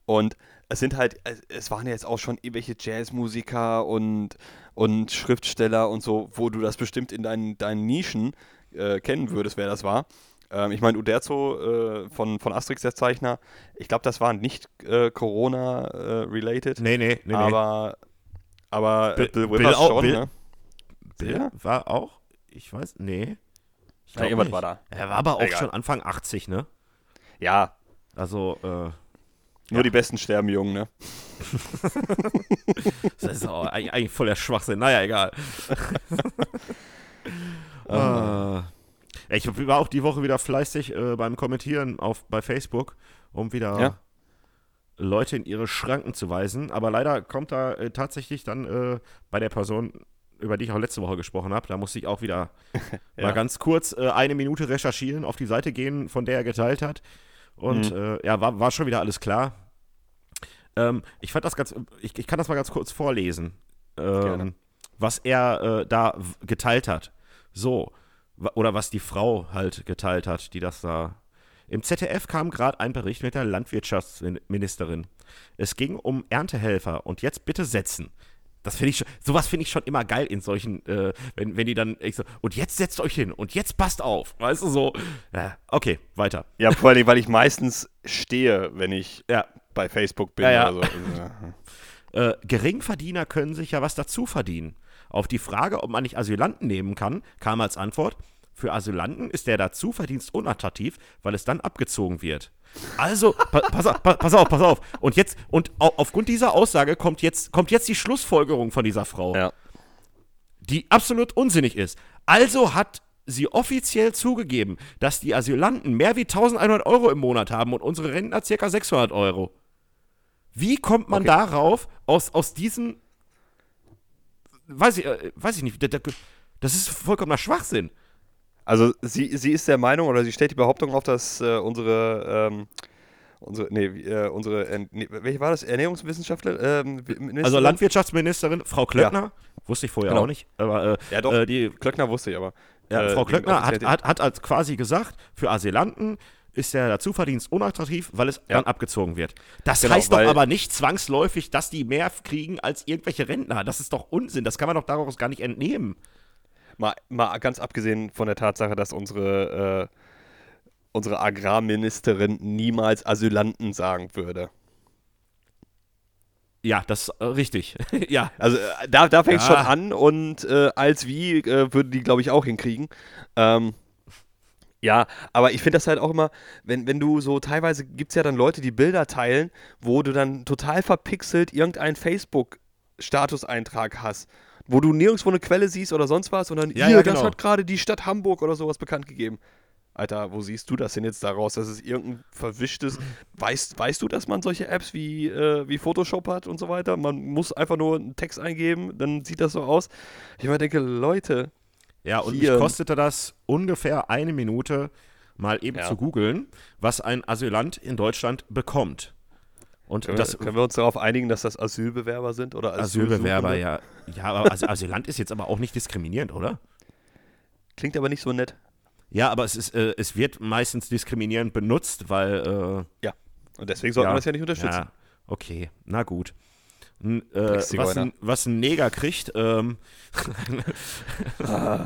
und es sind halt, es, waren ja jetzt auch schon irgendwelche Jazzmusiker und, und Schriftsteller und so, wo du das bestimmt in deinen, deinen Nischen äh, kennen würdest, wer das war. Ähm, ich meine, Uderzo äh, von, von Asterix, der Zeichner, ich glaube, das war nicht äh, Corona-related. Nee, nee, nee. aber, aber Bill- Bill Bill Withers auch- schon, Bill- ne? Bill Ja? war auch, ich weiß, nee. Ich Ja, glaub war da. Er war aber auch Egal. schon Anfang 80, ne? Ja, Also, äh, nur Ja. die Besten sterben jung, ne? das ist auch eigentlich, voll der Schwachsinn. Naja, egal. äh, ich war auch die Woche wieder fleißig äh, beim Kommentieren auf, bei Facebook, um wieder Ja. Leute in ihre Schranken zu weisen. Aber leider kommt da äh, tatsächlich dann äh, bei der Person, über die ich auch letzte Woche gesprochen habe, da musste ich auch wieder Ja. mal ganz kurz äh, eine Minute recherchieren, auf die Seite gehen, von der er geteilt hat. Und Mhm. äh, ja, war, war schon wieder alles klar. Ähm, ich fand das ganz, ich, ich kann das mal ganz kurz vorlesen, ähm, was er äh, da geteilt hat. So, oder was die Frau halt geteilt hat, die das da. Im ZDF kam gerade ein Bericht mit der Landwirtschaftsministerin. Es ging um Erntehelfer und jetzt bitte setzen. Das finde ich schon, sowas finde ich schon immer geil in solchen, äh, wenn, wenn die dann, ich so, und jetzt setzt euch hin und jetzt passt auf. Weißt du so, ja, okay, weiter. Ja, vor allem, weil ich meistens stehe, wenn ich Ja, bei Facebook bin Ja, ja. so. Äh, Geringverdiener können sich ja was dazu verdienen. Auf die Frage, ob man nicht Asylanten nehmen kann, kam als Antwort, für Asylanten ist der Dazuverdienst unattraktiv, weil es dann abgezogen wird. Also, pa pass, auf, pa pass auf, pass auf. Und jetzt, und au aufgrund dieser Aussage kommt jetzt, kommt jetzt die Schlussfolgerung von dieser Frau, ja. die absolut unsinnig ist. Also hat sie offiziell zugegeben, dass die Asylanten mehr wie 1100 Euro im Monat haben und unsere Rentner circa 600 Euro. Wie kommt man Okay. darauf, aus, aus diesem, weiß ich, äh, weiß ich nicht, da- da- das ist vollkommener Schwachsinn. Also sie, sie ist der Meinung oder sie stellt die Behauptung auf, dass äh, unsere, ähm, unsere, nee, äh, unsere, äh, nee, welche war das? Ernährungswissenschaftler? Ähm? Also Landwirtschaftsministerin, Frau Klöckner, wusste ich vorher Genau. auch nicht, aber äh, Ja, doch. äh, die Klöckner wusste ich aber. Ja, Äh, Frau Klöckner hat, hat, hat als quasi gesagt, für Asylanten ist der Dazuverdienst unattraktiv, weil es Ja. dann abgezogen wird. Das Genau, heißt doch aber nicht zwangsläufig, dass die mehr kriegen als irgendwelche Rentner. Das ist doch Unsinn. Das kann man doch daraus gar nicht entnehmen. Mal, mal ganz abgesehen von der Tatsache, dass unsere, äh, unsere Agrarministerin niemals Asylanten sagen würde. Ja, das ist äh, richtig. ja. Also äh, da, da fängt es Ja. schon an und äh, als wie äh, würde die, glaube ich, auch hinkriegen. Ähm, ja, aber ich finde das halt auch immer, wenn, wenn du so teilweise gibt es ja dann Leute, die Bilder teilen, wo du dann total verpixelt irgendeinen Facebook-Statuseintrag hast, wo du nirgendwo eine Quelle siehst oder sonst was und dann, Ja, hier, ja, das genau. hat gerade die Stadt Hamburg oder sowas bekannt gegeben. Alter, wo siehst du das denn jetzt daraus? Das ist irgendein verwischtes. Weißt, weißt du, dass man solche Apps wie, äh, wie Photoshop hat und so weiter? Man muss einfach nur einen Text eingeben, dann sieht das so aus. Ich immer denke, Leute, Ja, und Hier. mich kostete das ungefähr eine Minute, mal eben Ja. zu googeln, was ein Asylant in Deutschland bekommt. Und können, das wir, können wir uns darauf einigen, dass das Asylbewerber sind? Oder Asylbewerber, ja. Ja, aber As Asylant ist jetzt aber auch nicht diskriminierend, oder? Klingt aber nicht so nett. Ja, aber es, ist, äh, es wird meistens diskriminierend benutzt, weil. Äh, Und deswegen sollte ja, man das ja nicht unterstützen. Ja, okay, na gut. N, äh, was, ein, was ein Neger kriegt, ähm,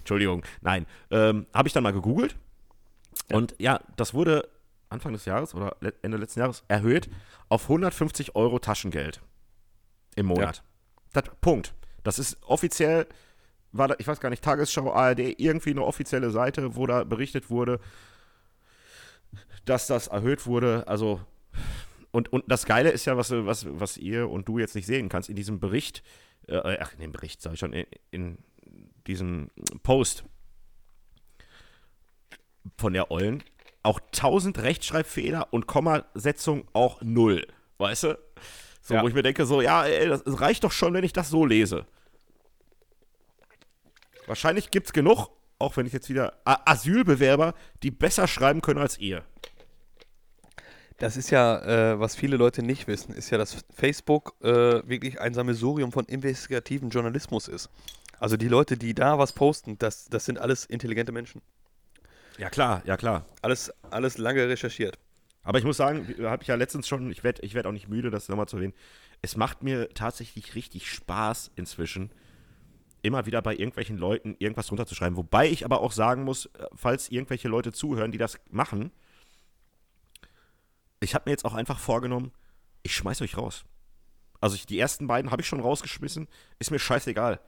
Entschuldigung, nein, ähm, habe ich dann mal gegoogelt. Und ja, das wurde Anfang des Jahres oder Ende letzten Jahres erhöht auf 150 Euro Taschengeld im Monat. Das, Punkt. Das ist offiziell, war da, ich weiß gar nicht, Tagesschau, ARD, irgendwie eine offizielle Seite, wo da berichtet wurde, dass das erhöht wurde. Also, und, und das Geile ist ja, was, was, was ihr und du jetzt nicht sehen kannst, in diesem Bericht, äh, ach, in dem Bericht, sag ich schon, in, in diesem Post von der Ollen, auch 1000 Rechtschreibfehler und Kommasetzung auch null. Weißt du? So, Ja. wo ich mir denke, so, ja, ey, das reicht doch schon, wenn ich das so lese. Wahrscheinlich gibt es genug, auch wenn ich jetzt wieder Asylbewerber, die besser schreiben können als ihr. Das ist ja, äh, was viele Leute nicht wissen, ist ja, dass Facebook äh, wirklich ein Sammelsurium von investigativen Journalismus ist. Also die Leute, die da was posten, das, das sind alles intelligente Menschen. Ja, klar, ja, klar. Alles, alles lange recherchiert. Aber ich muss sagen, habe ich ja letztens schon, ich werde ich werd auch nicht müde, das nochmal zu erwähnen. Es macht mir tatsächlich richtig Spaß inzwischen, immer wieder bei irgendwelchen Leuten irgendwas runterzuschreiben. Wobei ich aber auch sagen muss, äh, falls irgendwelche Leute zuhören, die das machen, ich habe mir jetzt auch einfach vorgenommen, ich schmeiß euch raus. Also ich, die ersten beiden habe ich schon rausgeschmissen, ist mir scheißegal.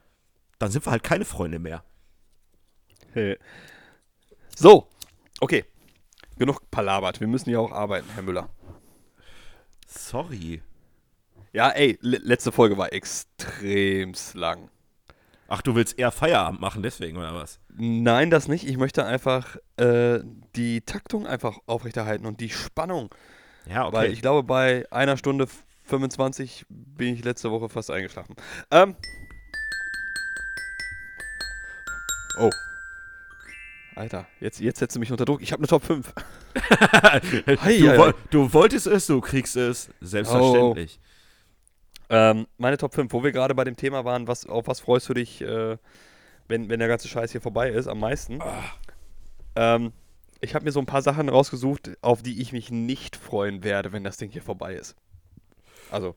Dann sind wir halt keine Freunde mehr. So, okay. Genug palabert. Wir müssen ja auch arbeiten, Herr Müller. Sorry. Ja, ey, le letzte Folge war extremst lang. Ach, du willst eher Feierabend machen, deswegen oder was? Nein, das nicht. Ich möchte einfach äh, die Taktung einfach aufrechterhalten und die Spannung. Ja, okay. Weil ich glaube, bei einer Stunde 25 bin ich letzte Woche fast eingeschlafen. Ähm. Oh. Alter, jetzt, jetzt setzt du mich unter Druck. Ich habe eine Top 5. du, hei, du wolltest es, du kriegst es. Selbstverständlich. Ähm, meine Top 5, wo wir gerade bei dem Thema waren, was, auf was freust du dich, äh, wenn, wenn der ganze Scheiß hier vorbei ist, am meisten? Ähm, ich habe mir so ein paar Sachen rausgesucht, auf die ich mich nicht freuen werde, wenn das Ding hier vorbei ist. Also,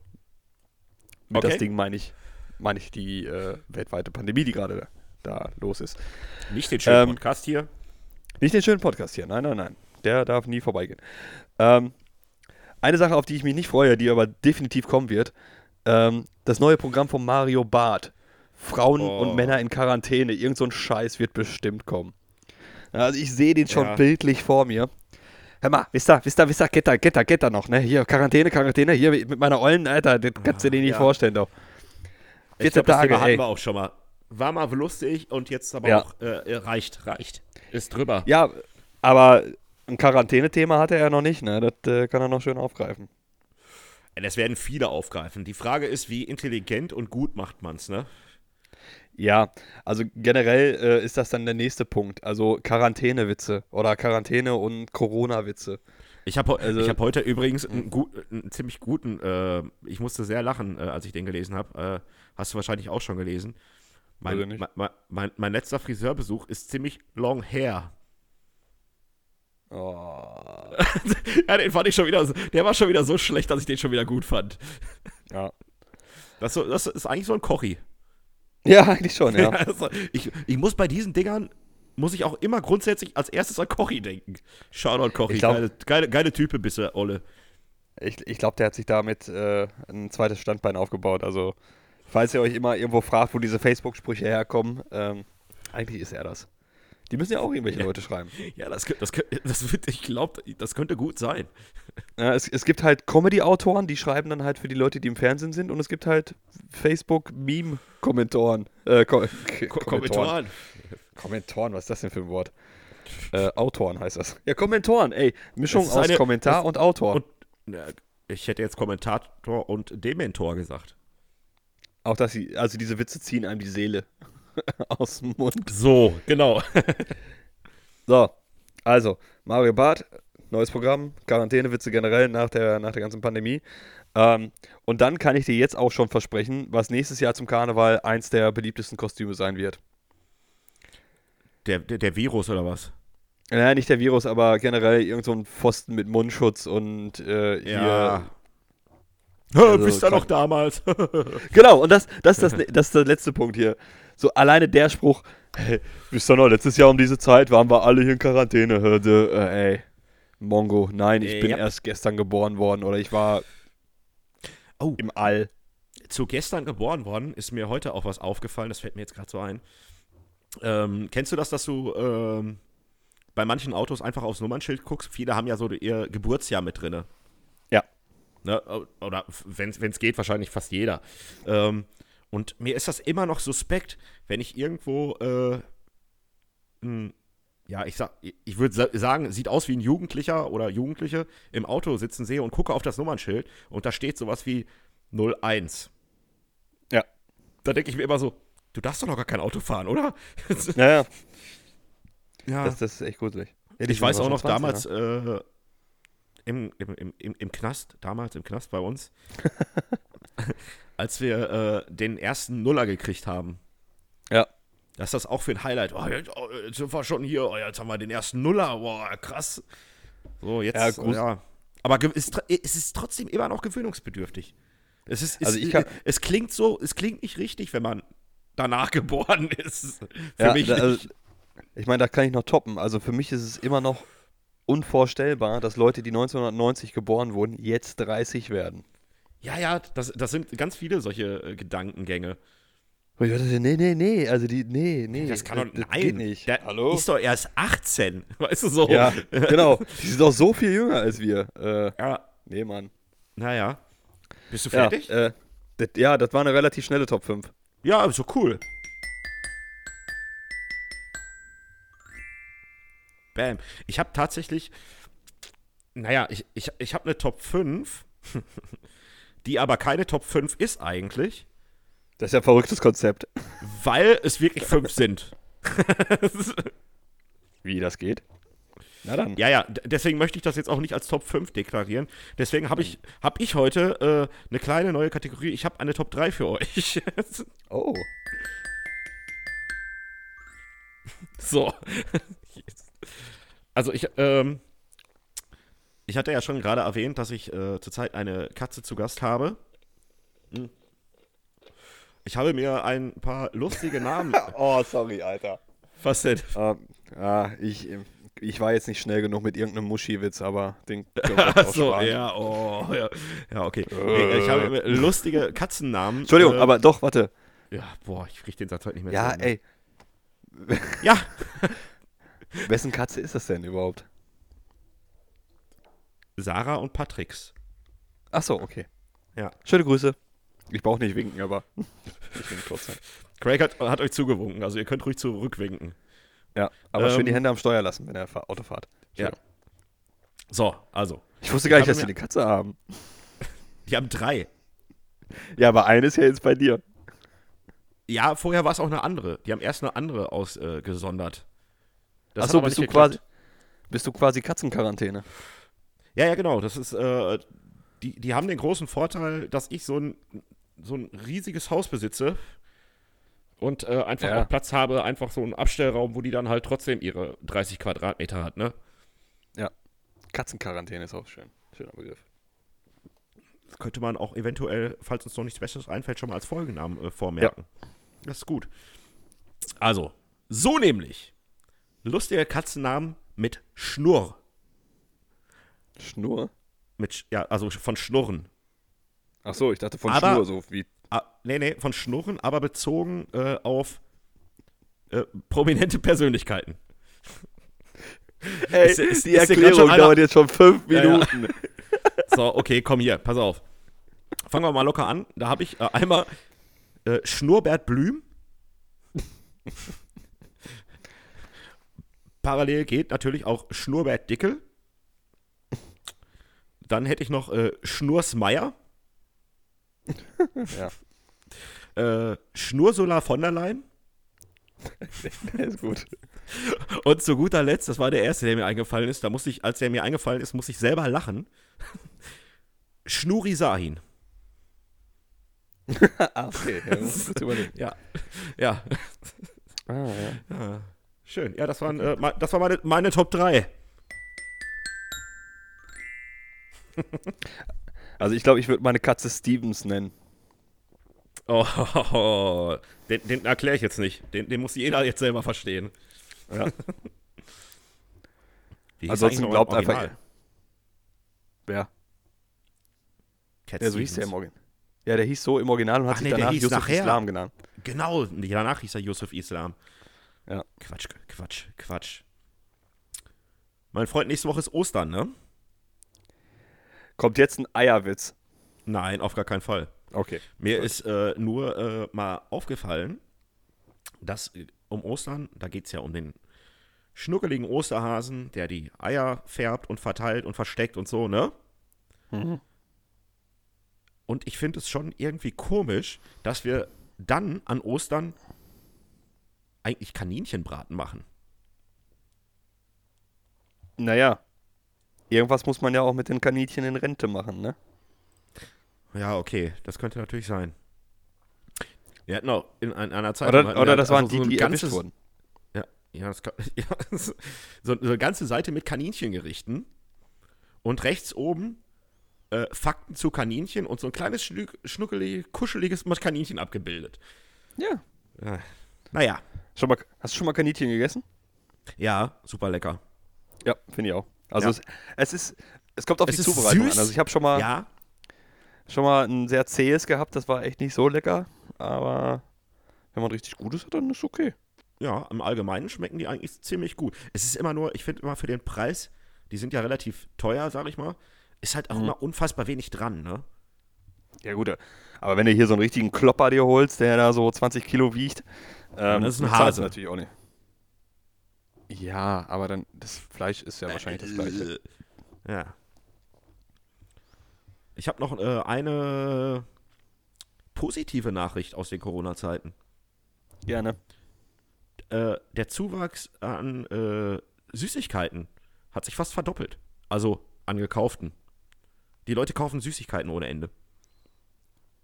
mit Okay. das Ding meine ich, meine ich die äh, weltweite Pandemie, die gerade da los ist. Nicht den schönen Ähm, Podcast hier. Nicht den schönen Podcast hier, nein, nein, nein. Der darf nie vorbeigehen. Ähm, eine Sache, auf die ich mich nicht freue, die aber definitiv kommen wird, ähm, das neue Programm von Mario Barth. Frauen Oh. und Männer in Quarantäne. Irgend so ein Scheiß wird bestimmt kommen. Also ich sehe den schon Ja. bildlich vor mir. Hör mal, wisst ihr, wisst ihr, wisst ihr, geht da, geht da, geht da noch, ne? Hier, Quarantäne, Quarantäne, hier mit meiner Ollen, Alter, das kannst du dir nicht ja. vorstellen, doch. Ich 14 glaub, das Tage, Thema hatten wir auch schon mal. War mal lustig und jetzt aber Ja. auch äh, reicht, reicht. Ist drüber. Ja, aber ein Quarantänethema hatte er ja noch nicht, ne? Das äh, kann er noch schön aufgreifen. Das werden viele aufgreifen. Die Frage ist, wie intelligent und gut macht man es, ne? Ja, also generell äh, ist das dann der nächste Punkt. Also Quarantänewitze oder Quarantäne und Corona-Witze. Ich habe Also- ich hab heute übrigens einen, gut, einen ziemlich guten, äh, ich musste sehr lachen, äh, als ich den gelesen habe. Äh, hast du wahrscheinlich auch schon gelesen. Mein, mein, mein, mein, letzter Friseurbesuch ist ziemlich long hair. Oh. Ja, den fand ich schon wieder, so- der war schon wieder so schlecht, dass ich den schon wieder gut fand. Ja. Das, so, das ist eigentlich so ein Kochi. ja, eigentlich schon, ja. Also, ich, ich muss bei diesen Dingern, muss ich auch immer grundsätzlich als erstes an Kochi denken. Shoutout Kochi, glaub- geile, geile, geile Type bist du, Olle. Ich, ich glaube, der hat sich damit äh, ein zweites Standbein aufgebaut. Also, falls ihr euch immer irgendwo fragt, wo diese Facebook-Sprüche herkommen, ähm, eigentlich ist er das. Die müssen ja auch irgendwelche Ja. Leute schreiben. Ja, das, das, das wird, ich glaube, das könnte gut sein. Ja, es, es gibt halt Comedy-Autoren, die schreiben dann halt für die Leute, die im Fernsehen sind, und es gibt halt Facebook-Meme-Kommentoren. Äh, Ko Ko Kommentoren. Kommentoren. Was ist das denn für ein Wort? Äh, Autoren heißt das. Ja, Kommentoren, ey. Mischung aus eine- Kommentar das- und Autor. und- Ja, ich hätte jetzt Kommentator und Dementor gesagt. Auch dass sie, also diese Witze ziehen einem die Seele aus dem Mund. So, genau. So, also, Mario Barth, neues Programm, Quarantänewitze generell nach der, nach der ganzen Pandemie. Ähm, und dann kann ich dir jetzt auch schon versprechen, was nächstes Jahr zum Karneval eins der beliebtesten Kostüme sein wird. Der, der, der Virus oder was? Naja, nicht der Virus, aber generell irgend so ein Pfosten mit Mundschutz und äh, hier. Also, ihr kann- noch damals? Genau, und das, das, ist das, das ist der letzte Punkt hier. So, alleine der Spruch, hey, wisst ihr noch, letztes Jahr um diese Zeit waren wir alle hier in Quarantäne. Hörde, äh, ey, Mongo, nein, ich Äh, bin ja. erst gestern geboren worden oder ich war Oh. im All. Zu gestern geboren worden ist mir heute auch was aufgefallen, das fällt mir jetzt gerade so ein. Ähm, kennst du das, dass du ähm, bei manchen Autos einfach aufs Nummernschild guckst? Viele haben ja so ihr Geburtsjahr mit drinne. Ja. Ne? Oder wenn es geht, wahrscheinlich fast jeder. Ähm, und mir ist das immer noch suspekt, wenn ich irgendwo, äh, ein, ja, ich sag, ich würde sa sagen, sieht aus wie ein Jugendlicher oder Jugendliche im Auto sitzen sehe und gucke auf das Nummernschild und da steht sowas wie 01. Ja. Da denke ich mir immer so, du darfst doch noch gar kein Auto fahren, oder? Ja, ja, ja. das, das ist echt gruselig. Ja, ich weiß auch noch 20, damals ne? äh, im, im, im, im, Knast, damals im Knast bei uns, als wir äh, den ersten Nuller gekriegt haben. Ja. Das ist das auch für ein Highlight. Oh, jetzt, oh, jetzt sind wir schon hier, oh, jetzt haben wir den ersten Nuller, boah, krass. So, jetzt, Ja, ja. grus- Aber es, tr- es ist trotzdem immer noch gewöhnungsbedürftig. Es ist, es, Also ich kann- es klingt so, es klingt nicht richtig, wenn man danach geboren ist. Für Ja, mich da, also, ich meine, da kann ich noch toppen. Also für mich ist es immer noch unvorstellbar, dass Leute, die 1990 geboren wurden, jetzt 30 werden. Ja, ja, das, das sind ganz viele solche äh, Gedankengänge. Und ich dachte, nee, nee, nee, also die, nee, nee. Das kann doch, das nein, geht nicht. der Hallo? ist doch erst 18, weißt du so. Ja, genau. Die sind doch so viel jünger als wir. Äh, Ja, nee, Mann. naja. Bist du Ja, fertig? äh, das, ja, das war eine relativ schnelle Top 5. Ja, so cool. Bam. Ich habe tatsächlich, naja, ich, ich, ich habe eine Top 5, die aber keine Top 5 ist eigentlich, Das ist ja ein verrücktes Konzept. weil es wirklich 5 sind. Wie das geht? Na dann. Ja, ja, deswegen möchte ich das jetzt auch nicht als Top 5 deklarieren. Deswegen habe ich, hab ich heute äh, eine kleine neue Kategorie. Ich habe eine Top 3 für euch. Oh. So. Also ich, ähm, ich hatte ja schon gerade erwähnt, dass ich äh, zurzeit eine Katze zu Gast habe. Hm. Ich habe mir ein paar lustige Namen. Oh, sorry, Alter. Was denn? Ähm, ja, ich, ich war jetzt nicht schnell genug mit irgendeinem Muschi-Witz, aber den Achso, ja, oh, ja. Ja, okay. Nee, ich habe mir lustige Katzennamen. Entschuldigung, äh, aber doch, warte. Ja, boah, ich kriege den Satz heute nicht mehr Ja, zu Ende. ey, Ja, wessen Katze ist das denn überhaupt? Sarah und Patricks. Ach so, okay. Ja. Schöne Grüße. Ich brauche nicht winken, aber ich winke trotzdem. Craig hat, hat euch zugewunken, also ihr könnt ruhig zurückwinken. Ja, aber schön die Ähm, Hände am Steuer lassen, wenn er fa- Auto fahrt. Ja. So, also. Ich wusste gar Ich nicht, dass sie eine Katze haben. Die haben drei. Ja, aber eine ist ja jetzt bei dir. Ja, vorher war es auch eine andere. Die haben erst eine andere ausgesondert. Das Achso, aber bist du quasi bist du quasi Katzenquarantäne? Ja, ja, genau. Das ist, äh, die, die haben den großen Vorteil, dass ich so ein, so ein riesiges Haus besitze und äh, einfach Ja. auch Platz habe, einfach so einen Abstellraum, wo die dann halt trotzdem ihre 30 Quadratmeter hat, ne? Katzenquarantäne ist auch schön. Schöner Begriff. Das könnte man auch eventuell, falls uns noch nichts Besseres einfällt, schon mal als Folgennamen äh, vormerken. Das ist gut. Also, so nämlich. Lustige Katzennamen mit Schnurr. Schnur? Mit, ja, also von Schnurren. Achso, ich dachte von Aber- Schnur, so wie. Ah, nee, nee, von Schnurren, aber bezogen äh, auf äh, prominente Persönlichkeiten. Ey, Ist- ist- die ist Erklärung dauert jetzt schon fünf Ja, ja. Minuten. So, okay, komm hier, pass auf. Fangen wir mal locker an. Da habe ich äh, einmal äh, Schnurrbert Blüm. Parallel geht natürlich auch Schnurrbert Dickel. Dann hätte ich noch äh, Schnursmeier. Ja. Äh, Schnursula von der Leyen. ist gut. Und zu guter Letzt, das war der erste, der mir eingefallen ist, da musste ich, als der mir eingefallen ist, muss ich selber lachen. Schnuri Sahin. ah, okay. Ja. Ja, ja, Ah, ja. ja. Schön. Ja, das, waren, äh, ma- das war meine, meine Top 3. Also ich glaube, ich würde meine Katze Stevens nennen. Oh, den, den erkläre ich jetzt nicht. Den, den muss jeder jetzt selber verstehen. Ja. Ansonsten glaubt einfach. Wer? Cat Ja, so hieß der im Original. Ja, der hieß so im Original und hat Ach sich nee, danach Yusuf nachher. Islam genannt. Genau, danach hieß er Yusuf Islam. Ja. Quatsch, Quatsch, Quatsch. Mein Freund, nächste Woche ist Ostern, ne? Kommt jetzt ein Eierwitz. Nein, auf gar keinen Fall. Okay. Mir ist äh, nur äh, mal aufgefallen, dass äh, um Ostern, da geht es ja um den schnuckeligen Osterhasen, der die Eier färbt und verteilt und versteckt und so, ne? Mhm. Und ich finde es schon irgendwie komisch, dass wir dann an Ostern eigentlich Kaninchenbraten machen. Naja. Irgendwas muss man ja auch mit den Kaninchen in Rente machen, ne? Ja, okay, das könnte natürlich sein. Wir hatten auch in, ein- einer Zeit. Oder, oder das waren die, ein die ganzes, erwischt wurden. Ja, das kann, ja, so, so eine ganze Seite mit Kaninchengerichten und rechts oben äh, Fakten zu Kaninchen und so ein kleines, schnu- schnuckelig, kuscheliges Kaninchen abgebildet. Ja. Ja. Naja, Schon mal, hast du schon mal Kaninchen gegessen? ja, super lecker. Ja, finde ich auch. Also Ja. es, es ist, es kommt auf Es die Zubereitung süß. an. Also ich habe schon mal, Ja, schon mal ein sehr zähes gehabt, das war echt nicht so lecker, aber wenn man richtig Gutes hat, dann ist okay. ja, im Allgemeinen schmecken die eigentlich ziemlich gut. Es ist immer nur, ich finde immer für den Preis, die sind ja relativ teuer, sag ich mal, ist halt auch Mhm. immer unfassbar wenig dran, ne? Ja gut, aber wenn du hier so einen richtigen Klopper dir holst, der da so 20 Kilo wiegt, ähm, das ist ein Hase. natürlich auch nicht. Ja, aber dann, das Fleisch ist ja wahrscheinlich das gleiche. Ja. Ich habe noch äh, eine positive Nachricht aus den Corona-Zeiten. Gerne. Äh, der Zuwachs an äh, Süßigkeiten hat sich fast verdoppelt. Also an gekauften. Die Leute kaufen Süßigkeiten ohne Ende.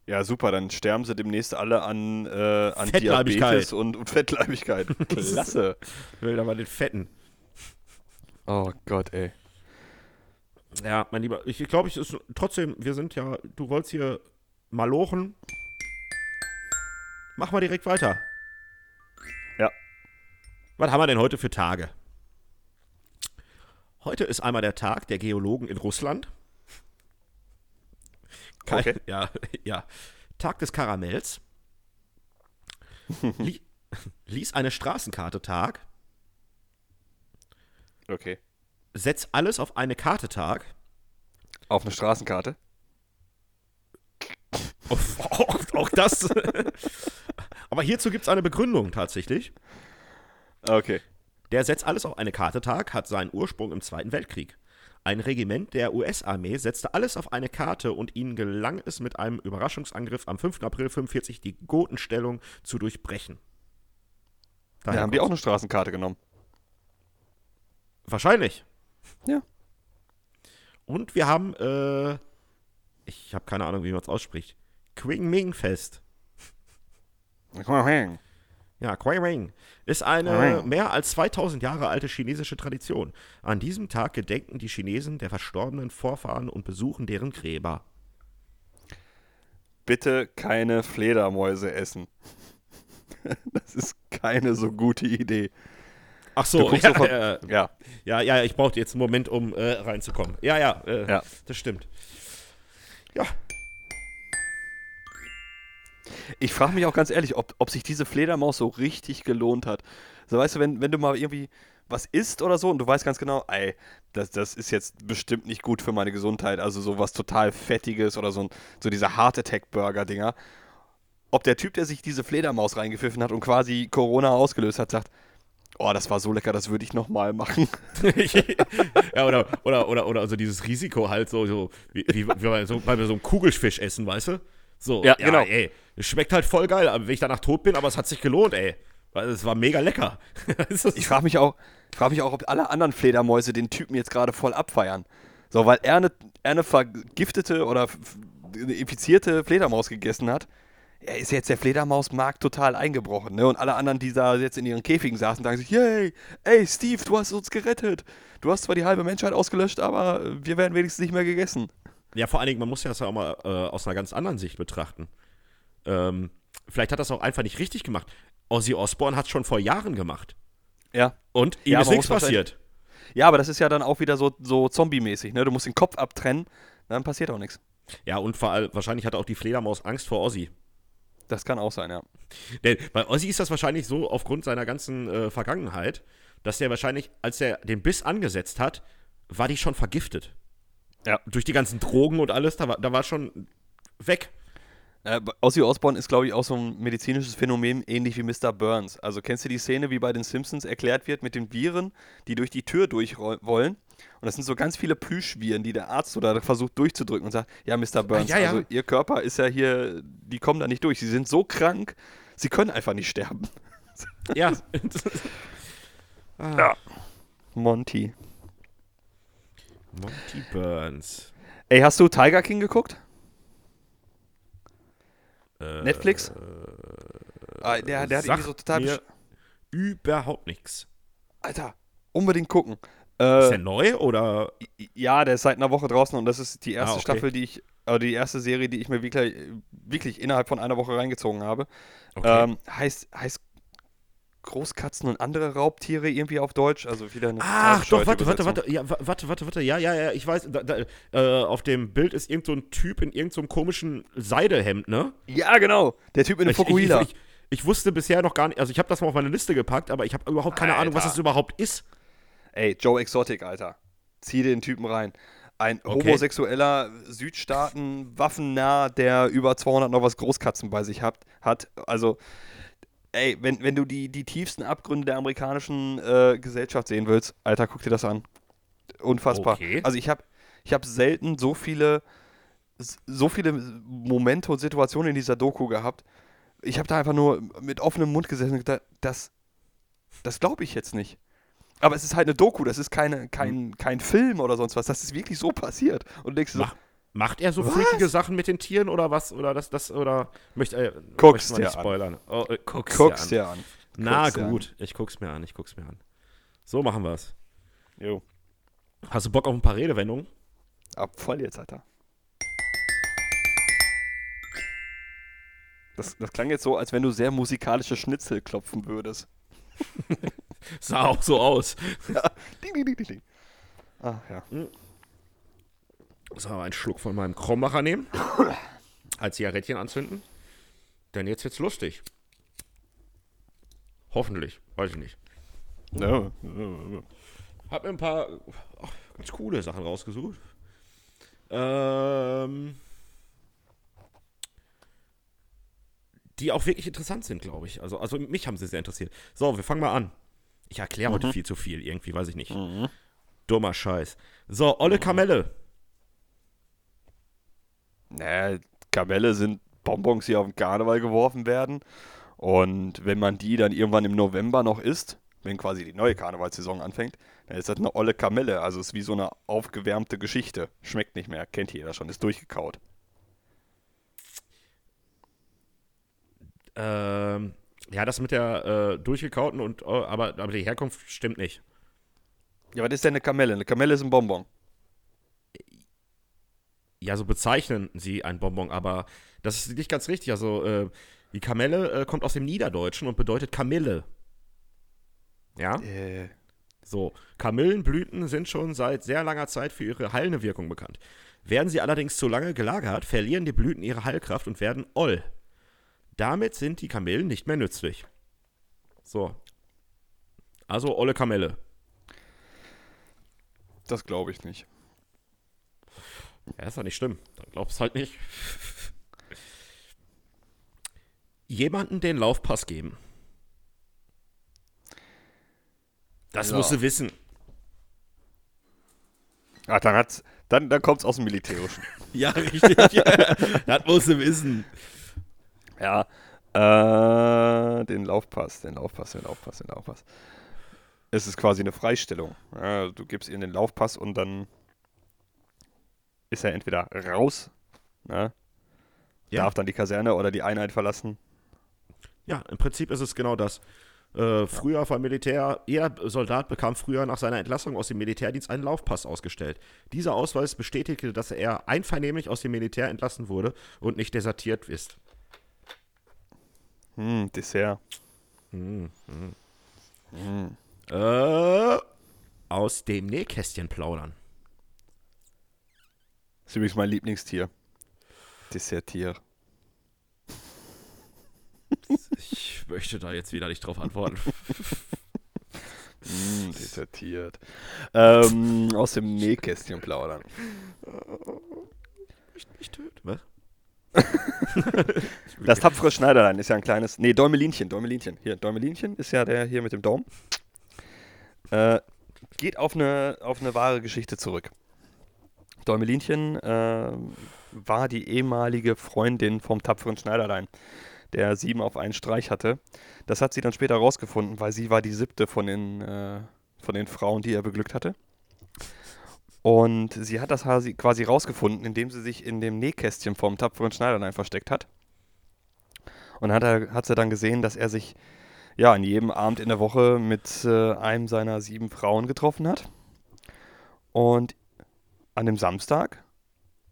Ja, super, dann sterben sie demnächst alle an, äh, an Fettleibigkeit. Diabetes und, und Fettleibigkeit. Klasse. Ich will aber den Fetten. Oh Gott, ey. Ja, mein Lieber, ich glaube, ich ist trotzdem, wir sind ja, du wolltest hier malochen. Mach mal direkt weiter. Ja. Was haben wir denn heute für Tage? Heute ist einmal der Tag der Geologen in Russland. Kein, Okay. Ja, ja. Tag des Karamells. Li lies eine Straßenkarte Tag. Okay. Setz alles auf eine Karte Tag. Auf eine Straßenkarte. Auch, auch, auch das. Aber hierzu gibt es eine Begründung tatsächlich. Okay. Der Setz alles auf eine Karte Tag hat seinen Ursprung im Zweiten Weltkrieg. Ein Regiment der US-Armee setzte alles auf eine Karte und ihnen gelang es mit einem Überraschungsangriff am 5. April 45 die Gotenstellung zu durchbrechen. Da Daher haben die auch eine Straßenkarte genommen. Wahrscheinlich. Ja. Und wir haben, äh, ich habe keine Ahnung, wie man es ausspricht. Qingming-Fest. Ja, Qingming ist eine mehr als 2000 Jahre alte chinesische Tradition. An diesem Tag gedenken die Chinesen der verstorbenen Vorfahren und besuchen deren Gräber. Bitte keine Fledermäuse essen. Das ist keine so gute Idee. Ach so, ja, so äh, Ja. ja, ja, ich brauchte jetzt einen Moment, um äh, reinzukommen. Ja, ja, äh, Ja. das stimmt. Ja, Ich frage mich auch ganz ehrlich, ob, ob sich diese Fledermaus so richtig gelohnt hat. So, weißt du, wenn, wenn du mal irgendwie was isst oder so und du weißt ganz genau, ey, das, das ist jetzt bestimmt nicht gut für meine Gesundheit, also so was total Fettiges oder so, ein, so diese Heart Attack Burger Dinger. Ob der Typ, der sich diese Fledermaus reingepfiffen hat und quasi Corona ausgelöst hat, sagt, oh, das war so lecker, das würde ich nochmal machen. ja, oder, oder, oder, oder also dieses Risiko halt so, so wie, wie, wie bei, so, bei so einem Kugelfisch essen, weißt du? So, Ja, genau. Ey, es schmeckt halt voll geil, wenn ich danach tot bin, aber es hat sich gelohnt, ey. Weil es war mega lecker. Ich frage mich auch, frage mich auch, ob alle anderen Fledermäuse den Typen jetzt gerade voll abfeiern. So, weil er eine, er eine vergiftete oder eine infizierte Fledermaus gegessen hat. Er ist jetzt der Fledermausmarkt total eingebrochen, ne? Und alle anderen, die da jetzt in ihren Käfigen saßen, sagen sich, yay, ey, Steve, du hast uns gerettet. Du hast zwar die halbe Menschheit ausgelöscht, aber wir werden wenigstens nicht mehr gegessen. Ja, vor allen Dingen, man muss ja das ja auch mal äh, aus einer ganz anderen Sicht betrachten. Ähm, vielleicht hat das auch einfach nicht richtig gemacht. Ozzy Osbourne hat es schon vor Jahren gemacht. Ja. Und ihm Ja, ist nichts passiert. Ja, aber das ist ja dann auch wieder so, so Zombie-mäßig, ne? Du musst den Kopf abtrennen, dann passiert auch nichts. Ja, und vor allem, wahrscheinlich hatte auch die Fledermaus Angst vor Ozzy. Das kann auch sein, ja. Denn bei Ozzy ist das wahrscheinlich so aufgrund seiner ganzen äh, Vergangenheit, dass der wahrscheinlich, als er den Biss angesetzt hat, war die schon vergiftet. Ja. Durch die ganzen Drogen und alles, da war, da war schon weg. Äh, Ozzy Osbourne ist, glaube ich, auch so ein medizinisches Phänomen, ähnlich wie Mr. Burns. Also kennst du die Szene, wie bei den Simpsons erklärt wird mit den Viren, die durch die Tür durch wollen? Und das sind so ganz viele Plüschviren, die der Arzt oder versucht durchdrücken und sagt, ja, Mr. Burns, ja, ja. also ihr Körper ist ja hier, die kommen da nicht durch. Sie sind so krank, sie können einfach nicht sterben. Ja. Ja. Monty. Monty Burns. Ey, hast du Tiger King geguckt? Äh, Netflix? Ah, der, der hat irgendwie so total... überhaupt nichts. Alter, unbedingt gucken. Ist Äh, der neu oder? Ja, der ist seit einer Woche draußen und das ist die erste Ah, okay. Staffel, die ich. also die erste Serie, die ich mir wirklich, wirklich innerhalb von einer Woche reingezogen habe. Okay. Ähm, heißt, heißt Großkatzen und andere Raubtiere irgendwie auf Deutsch. Also wieder eine Ach, doch, warte, warte, warte, ja, wa- warte, warte, warte, ja, ja, ja, ich weiß, da, da, äh, auf dem Bild ist irgend so ein Typ in irgendeinem so komischen Seidehemd, ne? Ja, genau. Der Typ mit dem Ich, ich, Fokuhila. ich, ich, ich wusste bisher noch gar nicht, also ich habe das mal auf meine Liste gepackt, aber ich habe überhaupt keine Ahnung, was Alter. das überhaupt ist. Ey, Joe Exotic, Alter. Zieh den Typen rein. Ein Okay. homosexueller Südstaaten, waffennah, der über 200 noch was Großkatzen bei sich hat. hat. Also, ey, wenn, wenn du die, die tiefsten Abgründe der amerikanischen äh, Gesellschaft sehen willst, Alter, guck dir das an. Unfassbar. Okay. Also ich habe ich hab selten so viele, so viele Momente und Situationen in dieser Doku gehabt. Ich habe da einfach nur mit offenem Mund gesessen und gedacht, das, das glaube ich jetzt nicht. Aber es ist halt eine Doku, das ist keine, kein, kein Film oder sonst was. Das ist wirklich so passiert. Und du denkst so, Mach, macht er so Was? freakige Sachen mit den Tieren oder was? Oder das, das, oder möchte äh, Guck's möchte man nicht dir an. spoilern? Oh, äh, guck's, guck's dir dir an. an. Na guck's dir an. gut, ich guck's mir an, ich guck's mir an. So machen wir's. Jo. Hast du Bock auf ein paar Redewendungen? Ab voll jetzt, Alter. Das, das klang jetzt so, als wenn du sehr musikalische Schnitzel klopfen würdest. Sah auch so aus. Ding, ding, ding, ding, ding. Ah, ja. So, einen Schluck von meinem Krombacher nehmen. Als Zigarettchen anzünden. Denn jetzt wird's lustig. Hoffentlich, weiß ich nicht. Ja. Hab mir ein paar ach, ganz coole Sachen rausgesucht. Ähm, die auch wirklich interessant sind, glaube ich. Also, also mich haben sie sehr interessiert. So, wir fangen mal an. Ich erkläre heute viel zu viel, irgendwie, weiß ich nicht. Dummer Scheiß. So, Olle Kamelle. Naja, Kamelle sind Bonbons, die auf den Karneval geworfen werden. Und wenn man die dann irgendwann im November noch isst, wenn quasi die neue Karnevalssaison anfängt, dann ist das eine olle Kamelle. Also es ist wie so eine aufgewärmte Geschichte. Schmeckt nicht mehr, kennt jeder schon, ist durchgekaut. Ähm, ja, das mit der äh, durchgekauten und, oh, aber, aber die Herkunft stimmt nicht. Ja, was ist denn eine Kamelle? Eine Kamelle ist ein Bonbon. Ja, so bezeichnen sie ein Bonbon, aber das ist nicht ganz richtig. Also, äh, die Kamelle äh, kommt aus dem Niederdeutschen und bedeutet Kamille. Ja? Äh, So, Kamillenblüten sind schon seit sehr langer Zeit für ihre heilende Wirkung bekannt. Werden sie allerdings zu lange gelagert, verlieren die Blüten ihre Heilkraft und werden oll. Damit sind die Kamillen nicht mehr nützlich. So. Also olle Kamelle. das glaube ich nicht. Ja, ist doch nicht schlimm. Dann glaubst halt nicht. Jemanden den Laufpass geben. Das Ja. musst du wissen. Ach, dann, hat's, dann, dann kommt es aus dem Militärischen. Ja, richtig. das musst du wissen. Ja, äh, den Laufpass, den Laufpass, den Laufpass, den Laufpass. Es ist quasi eine Freistellung. Ja, du gibst ihnen den Laufpass und dann ist er entweder raus, ne? Ja. darf dann die Kaserne oder die Einheit verlassen. Ja, im Prinzip ist es genau das. Äh, früher vom Militär, jeder Soldat bekam früher nach seiner Entlassung aus dem Militärdienst einen Laufpass ausgestellt. Dieser Ausweis bestätigte, dass er einvernehmlich aus dem Militär entlassen wurde und nicht desertiert ist. Hm, Dessert. Hm, hm. Hm. Äh, aus dem Nähkästchen plaudern. Ist übrigens mein Lieblingstier. Dessertier. Ich möchte da jetzt wieder nicht drauf antworten. Hm, desertiert. ähm, aus dem Nähkästchen plaudern. Ich mich töten. Was? Das tapfere Schneiderlein ist ja ein kleines. Nee, Däumelinchen, Däumelinchen. Hier, Däumelinchen ist ja der hier mit dem Daumen. Äh, geht auf eine, auf eine wahre Geschichte zurück. Däumelinchen äh, war die ehemalige Freundin vom tapferen Schneiderlein, der sieben auf einen Streich hatte. Das hat sie dann später rausgefunden, weil sie war die siebte von den, äh, von den Frauen, die er beglückt hatte. Und sie hat das quasi- rausgefunden, indem sie sich in dem Nähkästchen vom tapferen Schneiderlein versteckt hat. Und hat, er, hat sie dann gesehen, dass er sich ja an jedem Abend in der Woche mit äh, einem seiner sieben Frauen getroffen hat. Und an dem Samstag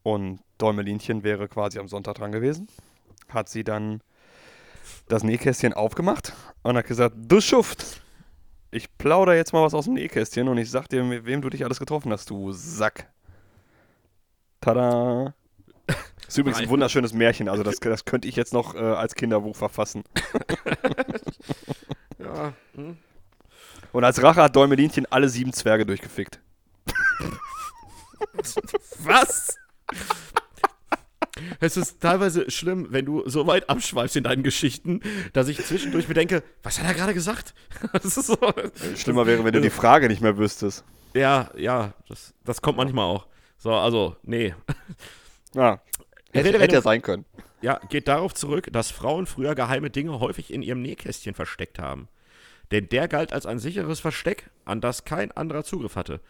Und Däumelinchen wäre quasi am Sonntag dran gewesen. Hat sie dann das Nähkästchen aufgemacht und hat gesagt, du Schuft, ich plauder jetzt mal was aus dem Nähkästchen und ich sag dir, mit wem du dich alles getroffen hast, du Sack. Tada. Ist übrigens ein wunderschönes Märchen, also das, das könnte ich jetzt noch äh, als Kinderbuch verfassen. ja. Hm. Und als Rache hat Däumelinchen alle sieben Zwerge durchgefickt. Was? Es ist teilweise schlimm, wenn du so weit abschweifst in deinen Geschichten, dass ich zwischendurch bedenke, was hat er gerade gesagt? So, Schlimmer wäre, wenn du die Frage nicht mehr wüsstest. Ja, ja, das, das kommt manchmal auch. So, also, nee. Ja, hätte, hätte ja sein können. Ja, geht darauf zurück, dass Frauen früher geheime Dinge häufig in ihrem Nähkästchen versteckt haben. Denn der galt als ein sicheres Versteck, an das kein anderer Zugriff hatte.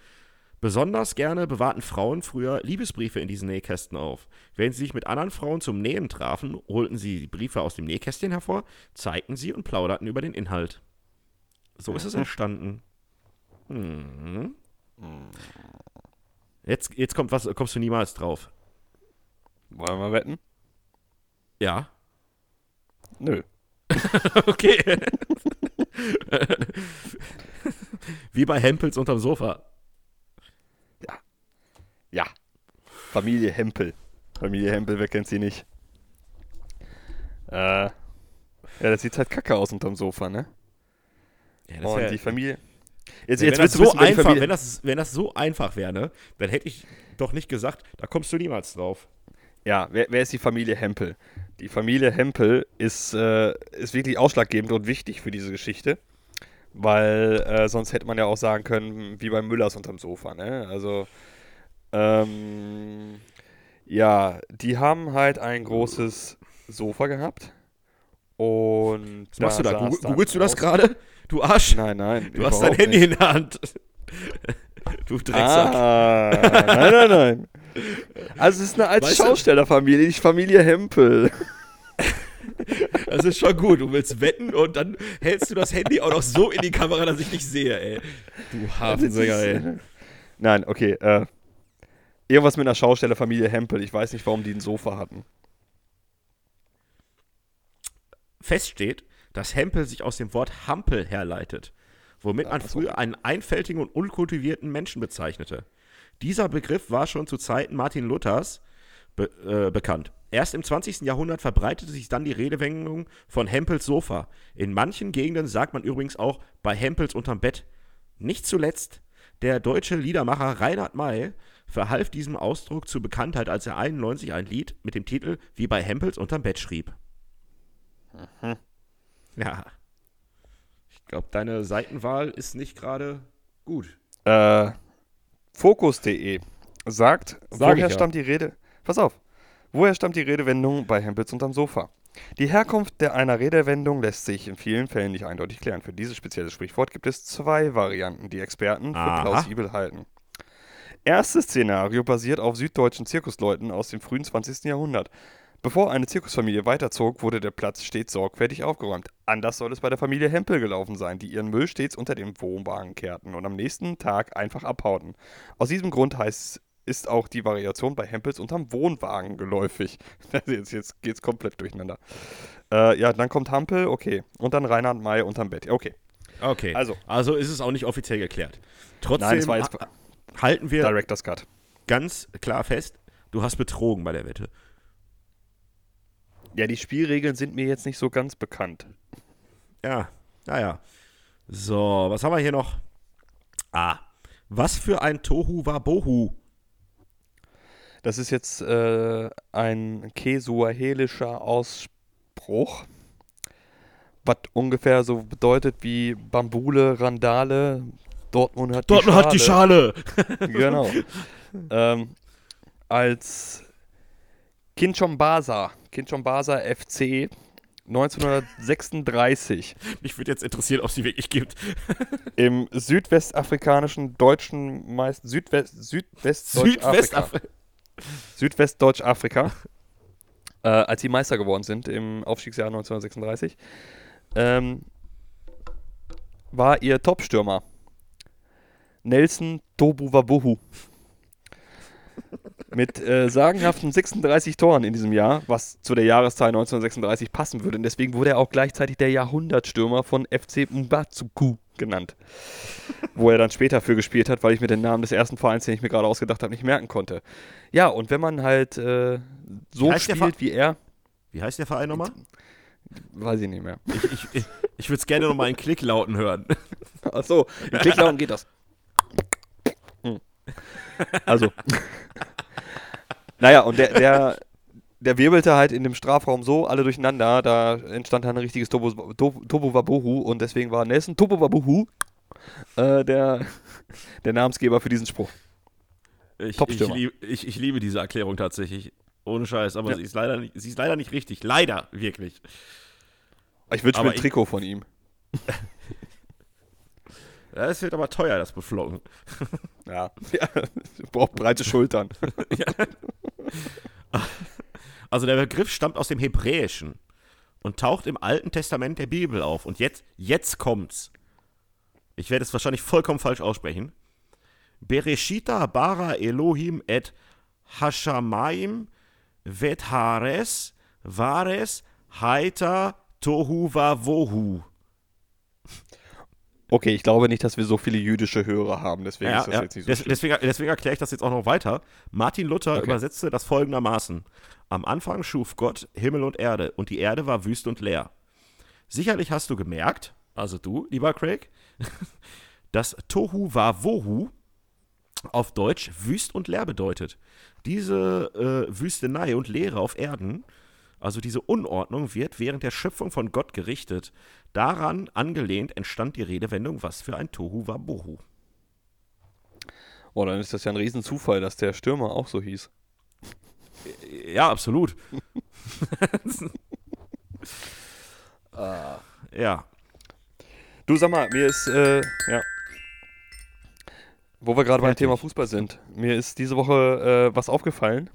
Besonders gerne bewahrten Frauen früher Liebesbriefe in diesen Nähkästen auf. Wenn sie sich mit anderen Frauen zum Nähen trafen, holten sie die Briefe aus dem Nähkästchen hervor, zeigten sie und plauderten über den Inhalt. So ist es mhm. entstanden. Hm. Jetzt, jetzt kommt was, kommst du niemals drauf. Wollen wir wetten? Ja. Nö. okay. Wie bei Hempels unterm Sofa. Ja. Familie Hempel. Familie Hempel, wer kennt sie nicht? Äh, ja, das sieht halt kacke aus unterm Sofa, ne? Ja, Und wär, die Familie. Jetzt, jetzt wenn, das so wissen, einfach, wenn, das, wenn das so einfach wäre, ne, dann hätte ich doch nicht gesagt, da kommst du niemals drauf. Ja, wer, wer ist die Familie Hempel? Die Familie Hempel ist, äh, ist wirklich ausschlaggebend und wichtig für diese Geschichte. Weil äh, sonst hätte man ja auch sagen können, wie bei Müllers unterm Sofa, ne? Also ähm, ja, die haben halt ein großes Sofa gehabt. Und. Was machst du da? Google, googelst du das gerade? Du Arsch. Nein, nein. Du hast dein Handy nicht. in der Hand. du Drecksack. Ah, nein, nein, nein. Also, es ist eine alte weißt Schaustellerfamilie, nicht Familie Hempel. Das ist schon gut. Du willst wetten und dann hältst du das Handy auch noch so in die Kamera, dass ich dich sehe, ey. Du Hafensänger, ey. Nein, okay. Äh, Irgendwas mit einer Schaustellerfamilie Hempel. Ich weiß nicht, warum die ein Sofa hatten. Fest steht, dass Hempel sich aus dem Wort Hampel herleitet, womit man früher einen einfältigen und unkultivierten Menschen bezeichnete. Dieser Begriff war schon zu Zeiten Martin Luthers be äh, bekannt. Erst im 20. Jahrhundert verbreitete sich dann die Redewendung von Hempels Sofa. In manchen Gegenden sagt man übrigens auch bei Hempels unterm Bett. Nicht zuletzt der deutsche Liedermacher Reinhard May verhalf diesem Ausdruck zur Bekanntheit, als er 91 ein Lied mit dem Titel Wie bei Hempels unterm Bett schrieb. Mhm. Ja. Ich glaube, deine Seitenwahl ist nicht gerade gut. Äh, Fokus.de sagt, Sag woher stammt ja. die Rede? Pass auf. Woher stammt die Redewendung bei Hempels unterm Sofa? Die Herkunft der einer Redewendung lässt sich in vielen Fällen nicht eindeutig klären. Für dieses spezielle Sprichwort gibt es zwei Varianten, die Experten für Aha. plausibel halten. Erstes Szenario basiert auf süddeutschen Zirkusleuten aus dem frühen 20. Jahrhundert. Bevor eine Zirkusfamilie weiterzog, wurde der Platz stets sorgfältig aufgeräumt. Anders soll es bei der Familie Hempel gelaufen sein, die ihren Müll stets unter den Wohnwagen kehrten und am nächsten Tag einfach abhauten. Aus diesem Grund heißt, ist auch die Variation bei Hempels unterm Wohnwagen geläufig. jetzt, jetzt geht's komplett durcheinander. Äh, ja, dann kommt Hampel, okay. Und dann Reinhard May unterm Bett. Okay. Okay. Also, also ist es auch nicht offiziell geklärt. Trotzdem Nein, es war jetzt halten wir Director's Cut. ganz klar fest, du hast betrogen bei der Wette. Ja, die Spielregeln sind mir jetzt nicht so ganz bekannt. Ja, naja. So, was haben wir hier noch? Ah, was für ein Tohu war Bohu? Das ist jetzt äh, ein kesuahelischer Ausspruch, was ungefähr so bedeutet wie Bambule, Randale, Dortmund hat Dortmund die Schale. Hat die Schale. genau. ähm, als Kinchombasa, Kinchombasa FC 1936. Mich würde jetzt interessieren, ob sie wirklich gibt. Im südwestafrikanischen deutschen Meister Südwest Südwestdeutsch-Afrika. Südwestdeutsch-Afrika. Äh, als sie Meister geworden sind im Aufstiegsjahr 1936, ähm, war ihr Topstürmer Nelson Tobuwabuhu. mit äh, sagenhaften 36 Toren in diesem Jahr, was zu der Jahreszahl 1936 passen würde. Und deswegen wurde er auch gleichzeitig der Jahrhundertstürmer von FC Mbatsuku genannt. wo er dann später für gespielt hat, weil ich mir den Namen des ersten Vereins, den ich mir gerade ausgedacht habe, nicht merken konnte. Ja, und wenn man halt äh, so spielt wie er. Wie heißt der Verein nochmal? Weiß ich nicht mehr. Ich, ich, ich, ich würde es gerne nochmal in Klicklauten hören. Achso, in Klicklauten geht das. Also. naja, und der, der, der wirbelte halt in dem Strafraum so alle durcheinander, da entstand dann ein richtiges Tobo, Tobo Wabohu und deswegen war Nelson Tobo Wabohu äh, der, der Namensgeber für diesen Spruch. Ich, ich, lieb, ich, ich, liebe diese Erklärung tatsächlich. Ohne Scheiß, aber ja. sie, ist leider nicht, sie ist leider nicht richtig. Leider, wirklich. Ich wünsche mir ein Trikot von ihm. Das wird aber teuer, das Beflocken. Ja. ja. Braucht breite Schultern. Ja. Also der Begriff stammt aus dem Hebräischen und taucht im Alten Testament der Bibel auf. Und jetzt, jetzt kommt's. Ich werde es wahrscheinlich vollkommen falsch aussprechen. Bereshita bara Elohim et Hashamaim vet Hares Vares Haita Tohu Vavohu. Okay, ich glaube nicht, dass wir so viele jüdische Hörer haben, deswegen ja, ist das ja. jetzt nicht so Des, deswegen, deswegen, erkläre ich das jetzt auch noch weiter. Martin Luther okay. übersetzte das folgendermaßen. Am Anfang schuf Gott Himmel und Erde, und die Erde war wüst und leer. Sicherlich hast du gemerkt, also du, lieber Craig, dass Tohu war Wohu auf Deutsch wüst und leer bedeutet. Diese äh, Wüstenei und Leere auf Erden also diese Unordnung wird während der Schöpfung von Gott gerichtet. Daran angelehnt entstand die Redewendung, was für ein Tohu war Bohu. Oh, dann ist das ja ein Riesenzufall, dass der Stürmer auch so hieß. Ja, absolut. uh, ja. Du sag mal, mir ist, äh, ja. Wo wir gerade beim Thema Fußball sind, mir ist diese Woche äh, was aufgefallen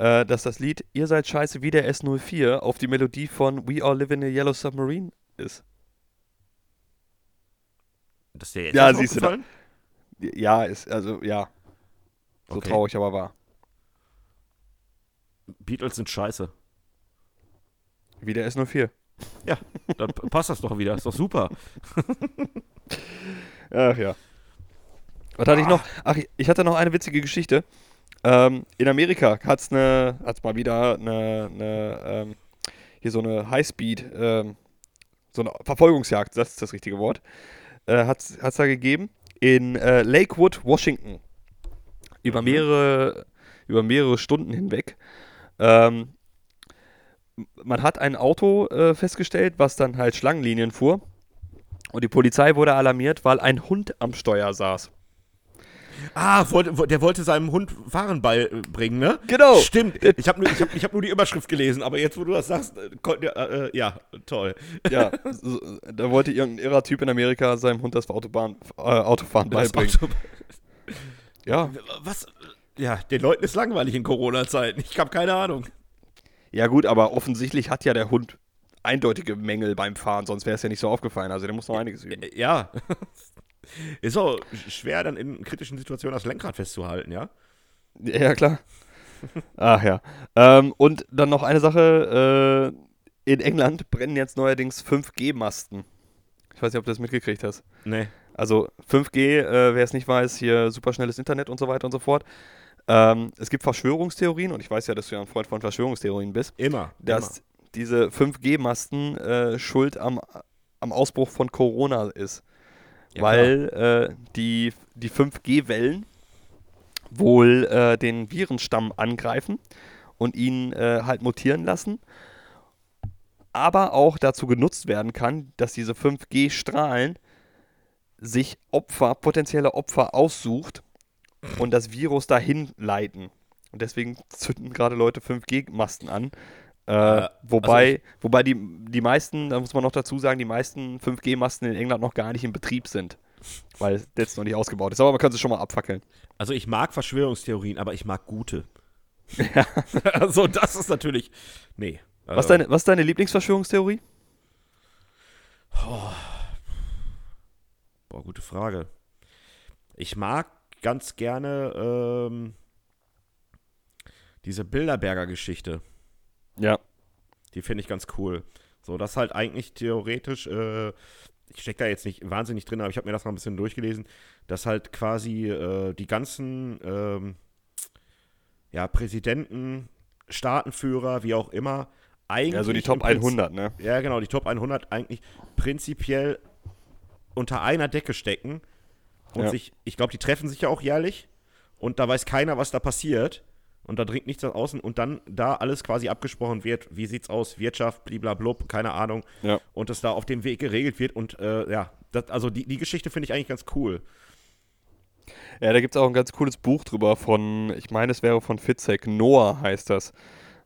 äh, dass das Lied Ihr seid scheiße wie der S04 auf die Melodie von We All Live in a Yellow Submarine ist. Das ist dir jetzt ja, siehst du. Ja, ist, also, ja. So okay. traurig aber war. Beatles sind scheiße. Wie der S04. Ja, dann passt das doch wieder. Ist doch super. Ach ja. Was hatte ich noch? Ach, ich hatte noch eine witzige Geschichte. Ähm, in Amerika hat es eine, hat's mal wieder eine, eine ähm, hier so eine Highspeed, ähm, so eine Verfolgungsjagd, das ist das richtige Wort, äh, hat es da gegeben in äh, Lakewood, Washington. Über mhm. mehrere, über mehrere Stunden hinweg. Ähm, man hat ein Auto äh, festgestellt, was dann halt Schlangenlinien fuhr. Und die Polizei wurde alarmiert, weil ein Hund am Steuer saß. Ah, der wollte seinem Hund Fahren beibringen, ne? Genau. Stimmt. Ich habe nur, hab, hab nur die Überschrift gelesen, aber jetzt, wo du das sagst, äh, äh, ja, toll. Ja, so, da wollte irgendein irrer Typ in Amerika seinem Hund das Autobahn, äh, Autofahren das beibringen. Auto ja. Was? Ja, den Leuten ist langweilig in Corona-Zeiten. Ich habe keine Ahnung. Ja, gut, aber offensichtlich hat ja der Hund eindeutige Mängel beim Fahren, sonst wäre es ja nicht so aufgefallen. Also der muss noch einiges üben. Ja. Ist auch schwer, dann in kritischen Situationen das Lenkrad festzuhalten, ja? Ja, klar. Ach ja. Ähm, und dann noch eine Sache. Äh, in England brennen jetzt neuerdings 5G-Masten. Ich weiß nicht, ob du das mitgekriegt hast. Nee. Also 5G, äh, wer es nicht weiß, hier superschnelles Internet und so weiter und so fort. Ähm, es gibt Verschwörungstheorien und ich weiß ja, dass du ja ein Freund von Verschwörungstheorien bist. Immer. Dass immer. diese 5G-Masten äh, schuld am, am Ausbruch von Corona ist. Ja, weil äh, die, die 5G-Wellen wohl äh, den Virenstamm angreifen und ihn äh, halt mutieren lassen, aber auch dazu genutzt werden kann, dass diese 5G-Strahlen sich Opfer, potenzielle Opfer aussucht und das Virus dahin leiten. Und deswegen zünden gerade Leute 5G-Masten an, äh, also wobei, also wobei die, die meisten, da muss man noch dazu sagen, die meisten 5G-Masten in England noch gar nicht in Betrieb sind. Weil das jetzt noch nicht ausgebaut ist. Aber man kann sie schon mal abfackeln. Also ich mag Verschwörungstheorien, aber ich mag gute. Ja. also das ist natürlich. Nee. Also. Was, deine, was ist deine Lieblingsverschwörungstheorie? Oh. Boah, gute Frage. Ich mag ganz gerne ähm, diese Bilderberger-Geschichte, Ja. die finde ich ganz cool. So, das halt eigentlich theoretisch, äh, ich stecke da jetzt nicht wahnsinnig drin, aber ich habe mir das mal ein bisschen durchgelesen, dass halt quasi äh, die ganzen ähm, ja, Präsidenten, Staatenführer, wie auch immer, eigentlich. Also die Top Prinzip- 100, ne? Ja, genau, die Top 100 eigentlich prinzipiell unter einer Decke stecken. Und Ja. sich, ich glaube, die treffen sich ja auch jährlich. Und da weiß keiner, was da passiert. Und da dringt nichts nach außen. Und dann da alles quasi abgesprochen wird. Wie sieht's aus? Wirtschaft, bliblablub, keine Ahnung. Ja. Und das da auf dem Weg geregelt wird. Und äh, ja, das, also die, die Geschichte finde ich eigentlich ganz cool. Ja, da gibt es auch ein ganz cooles Buch drüber von, ich meine, es wäre von Fitzek, Noah heißt das.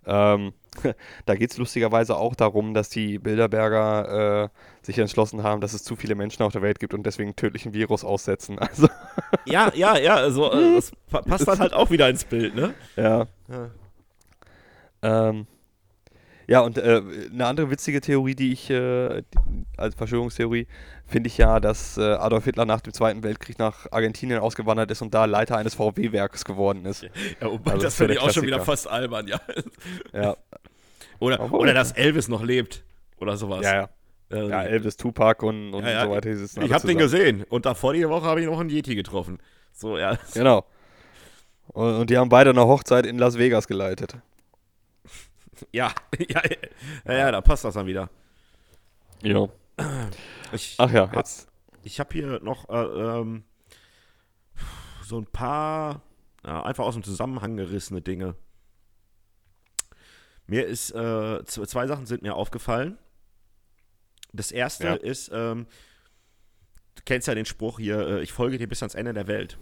Ähm, da geht es lustigerweise auch darum, dass die Bilderberger äh, sich entschlossen haben, dass es zu viele Menschen auf der Welt gibt und deswegen einen tödlichen Virus aussetzen. Also, Ja, ja, ja, also äh, das pa- passt dann halt auch wieder ins Bild, ne? ja. Ja. Ähm, ja, und äh, eine andere witzige Theorie, die ich äh, als Verschwörungstheorie finde ich ja, dass äh, Adolf Hitler nach dem Zweiten Weltkrieg nach Argentinien ausgewandert ist und da Leiter eines VW-Werks geworden ist. Ja, wobei, Also das finde ich auch schon wieder fast albern, ja. Ja, Oder, Obwohl- oder dass Elvis noch lebt. Oder sowas. ja, ja. Ähm, Ja, Elvis, Tupac und, und Ja, ja, so weiter. Ich habe den gesehen. Und davor die Woche habe ich noch einen Yeti getroffen. So, ja. Genau. Und, und die haben beide eine Hochzeit in Las Vegas geleitet. Ja, ja, ja, ja, da passt das dann wieder. Ja. Ich Ach ja, jetzt. ich habe hier noch äh, ähm, so ein paar ja, einfach aus dem Zusammenhang gerissene Dinge. Mir ist, äh, zwei Sachen sind mir aufgefallen. Das erste Ja. ist, ähm, du kennst ja den Spruch hier, äh, ich folge dir bis ans Ende der Welt.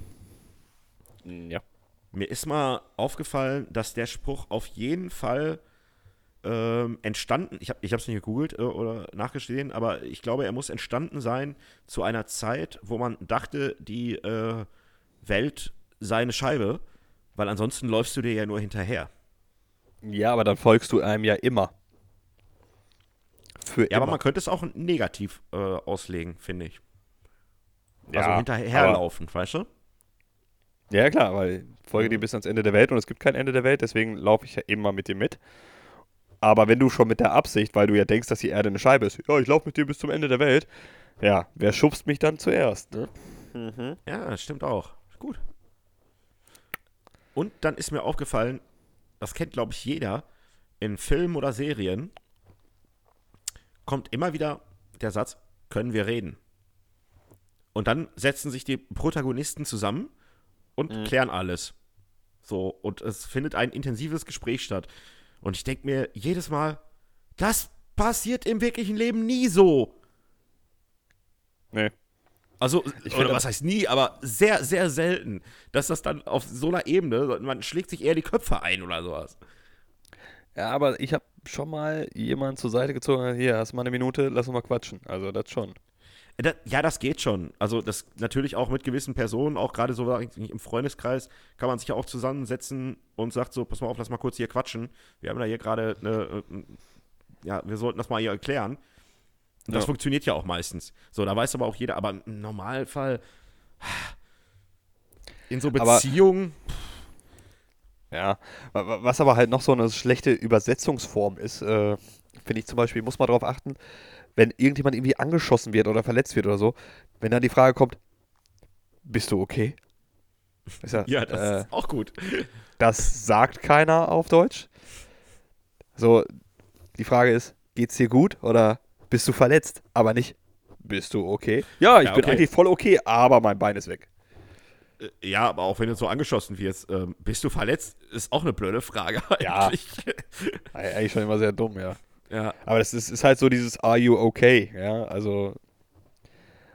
Ja. Mir ist mal aufgefallen, dass der Spruch auf jeden Fall ähm, entstanden, ich habe es nicht gegoogelt äh, oder nachgesehen, aber ich glaube, er muss entstanden sein zu einer Zeit, wo man dachte, die äh, Welt sei eine Scheibe, weil ansonsten läufst du dir ja nur hinterher. Ja, aber dann folgst du einem ja immer. Für Ja, aber immer. man könnte es auch negativ äh, auslegen, finde ich. Ja, also aber- hinterherlaufen, weißt du? Ja, klar, weil ich folge dir bis ans Ende der Welt und es gibt kein Ende der Welt, deswegen laufe ich ja immer mit dir mit. Aber wenn du schon mit der Absicht, weil du ja denkst, dass die Erde eine Scheibe ist, ja, ich laufe mit dir bis zum Ende der Welt, ja, wer schubst mich dann zuerst? Ne? Ja, das stimmt auch. Gut. Und dann ist mir aufgefallen, das kennt, glaube ich, jeder, in Filmen oder Serien kommt immer wieder der Satz, können wir reden? Und dann setzen sich die Protagonisten zusammen und klären alles. So, und es findet ein intensives Gespräch statt. Und ich denke mir jedes Mal, das passiert im wirklichen Leben nie so. Nee. Also, Ich oder was heißt nie, aber sehr, sehr selten, dass das dann auf so einer Ebene, man schlägt sich eher die Köpfe ein oder sowas. Ja, aber ich habe schon mal jemanden zur Seite gezogen, hier, hast du mal eine Minute, lass uns mal quatschen. Also das schon. Da, ja, das geht schon. Also, das natürlich auch mit gewissen Personen, auch gerade so im Freundeskreis, kann man sich ja auch zusammensetzen und sagt so: Pass mal auf, lass mal kurz hier quatschen. Wir haben da hier gerade eine, äh, ja, wir sollten das mal hier erklären. Das Ja. funktioniert ja auch meistens. So, da weiß aber auch jeder, aber im Normalfall in so Beziehungen. Ja, wa- wa- was aber halt noch so eine schlechte Übersetzungsform ist, äh, finde ich zum Beispiel, muss man darauf achten, wenn irgendjemand irgendwie angeschossen wird oder verletzt wird oder so, wenn dann die Frage kommt, bist du okay? Ist ja, ja, das äh, ist auch gut. das sagt keiner auf Deutsch. So, die Frage ist, geht's dir gut oder bist du verletzt? Aber nicht, bist du okay? Ja, ich Ja, bin okay. eigentlich voll okay, aber mein Bein ist weg. Äh, Ja, aber auch wenn du so angeschossen wirst, ähm, bist du verletzt, ist auch eine blöde Frage Ja. eigentlich. Eig- Eigentlich schon immer sehr dumm, ja. Ja. Aber das ist, ist halt so dieses Are you okay? Ja, also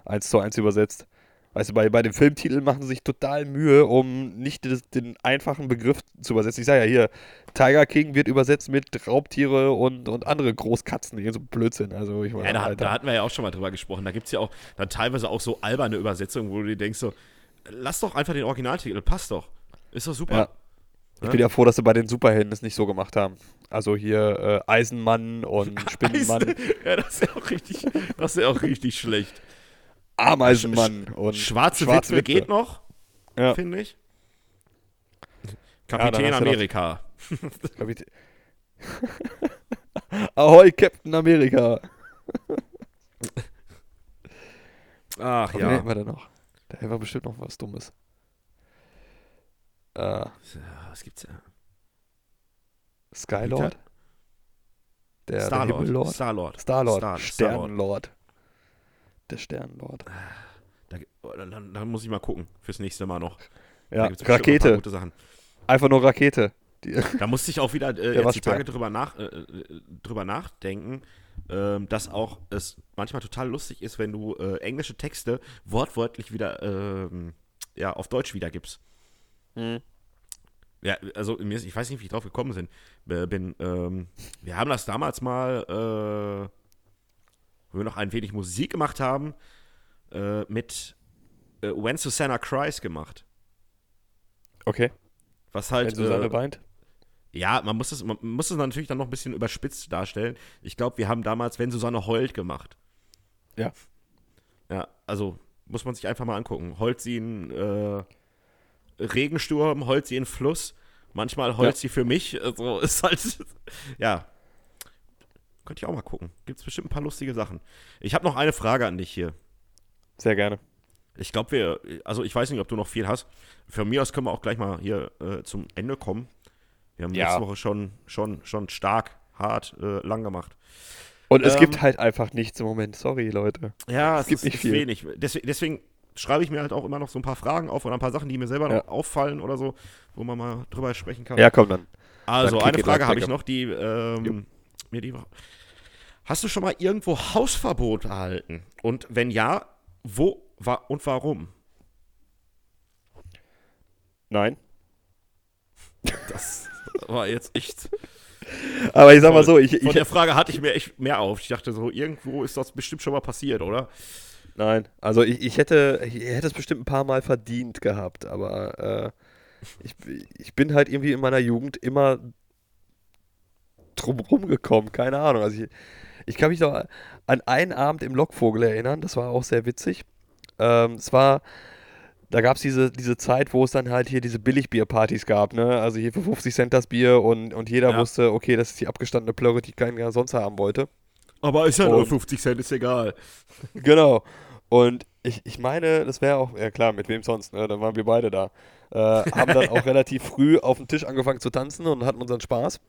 eins zu eins übersetzt. Weißt du, bei, bei dem Filmtitel machen sie sich total Mühe, um nicht des, den einfachen Begriff zu übersetzen. Ich sage ja hier, Tiger King wird übersetzt mit Raubtiere und, und andere Großkatzen. So Blödsinn. Also ich Ja, meine, da, da hatten wir ja auch schon mal drüber gesprochen. Da gibt es ja auch dann teilweise auch so alberne Übersetzungen, wo du dir denkst so, lass doch einfach den Originaltitel, passt doch. Ist doch super. Ja. Ich bin ja froh, dass sie bei den Superhelden es nicht so gemacht haben. Also hier äh, Eisenmann und Spinnenmann, ja, das ist ja auch richtig, das ist ja auch richtig schlecht. Ameisenmann und Schwarze, Schwarze Witwe geht noch, Ja. finde ich. Kapitän noch- Amerika. Ich- Ahoi, Captain America. Ach Wen ja. hätten wir denn noch? Da hätten wir bestimmt noch was Dummes. Äh, Ja, Was gibt's ja? Skylord? Der, Star-Lord. Star-Lord. Starlord. Star- Sternenlord. Der Sternenlord. Da, oh, dann, dann, muss ich mal gucken. Fürs nächste Mal noch. Ja, Rakete. Gute Sachen. Einfach nur Rakete. Die, Da musste ich auch wieder äh, jetzt die. Tage drüber, nach, äh, äh, drüber nachdenken, ähm, dass auch es manchmal total lustig ist, wenn du äh, englische Texte wortwörtlich wieder ähm, ja, auf Deutsch wiedergibst. Hm. Ja, also ich weiß nicht, wie ich drauf gekommen bin. Äh, bin ähm, wir haben das damals mal, wir noch ein wenig Musik gemacht haben, äh, mit äh, When Susanna Cries gemacht. Okay. Was halt. Wenn Susanne äh, weint. Ja, man muss es, man muss es natürlich dann noch ein bisschen überspitzt darstellen. Ich glaube, wir haben damals, wenn Susanne heult, gemacht. Ja. Ja, also muss man sich einfach mal angucken. Heult sie in äh, Regensturm, heult sie in Fluss. Manchmal heult Ja. sie für mich. Also ist halt, ja. Könnte ich auch mal gucken. Gibt es bestimmt ein paar lustige Sachen. Ich habe noch eine Frage an dich hier. Sehr gerne. Ich glaube, wir, also ich weiß nicht, ob du noch viel hast. Von mir aus können wir auch gleich mal hier äh, zum Ende kommen. Wir haben Ja. letzte Woche schon, schon, schon stark, hart, äh, lang gemacht. Und es Ähm, gibt halt einfach nichts im Moment. Sorry, Leute. Ja, es, gibt ist, nicht viel. wenig. Deswegen, deswegen schreibe ich mir halt auch immer noch so ein paar Fragen auf oder ein paar Sachen, die mir selber Ja. noch auffallen oder so, wo man mal drüber sprechen kann. Ja, komm dann. also dann eine Frage habe ich noch, die ähm, mir die. Hast du schon mal irgendwo Hausverbot erhalten? Und wenn ja, wo war und warum? Nein. Das war jetzt echt. Aber ich sag mal so, ich, Von ich der Frage hatte ich mir echt mehr auf. Ich dachte so, irgendwo ist das bestimmt schon mal passiert, oder? Nein, also ich, ich hätte ich hätte es bestimmt ein paar Mal verdient gehabt, aber äh, ich, ich bin halt irgendwie in meiner Jugend immer drumrum gekommen, keine Ahnung. Also ich, ich kann mich noch an einen Abend im Lockvogel erinnern, das war auch sehr witzig. Ähm, es war, da gab es diese, diese Zeit, wo es dann halt hier diese Billigbierpartys gab, ne? Also hier für 50 Cent das Bier und, und jeder Ja. wusste, okay, das ist die abgestandene Plörre, die keiner sonst haben wollte. Aber ist ja nur nur 50 Cent, ist egal. Genau. Und ich, ich meine, das wäre auch, ja klar, mit wem sonst, ne? Dann waren wir beide da. Äh, haben dann auch relativ früh auf dem Tisch angefangen zu tanzen und hatten unseren Spaß.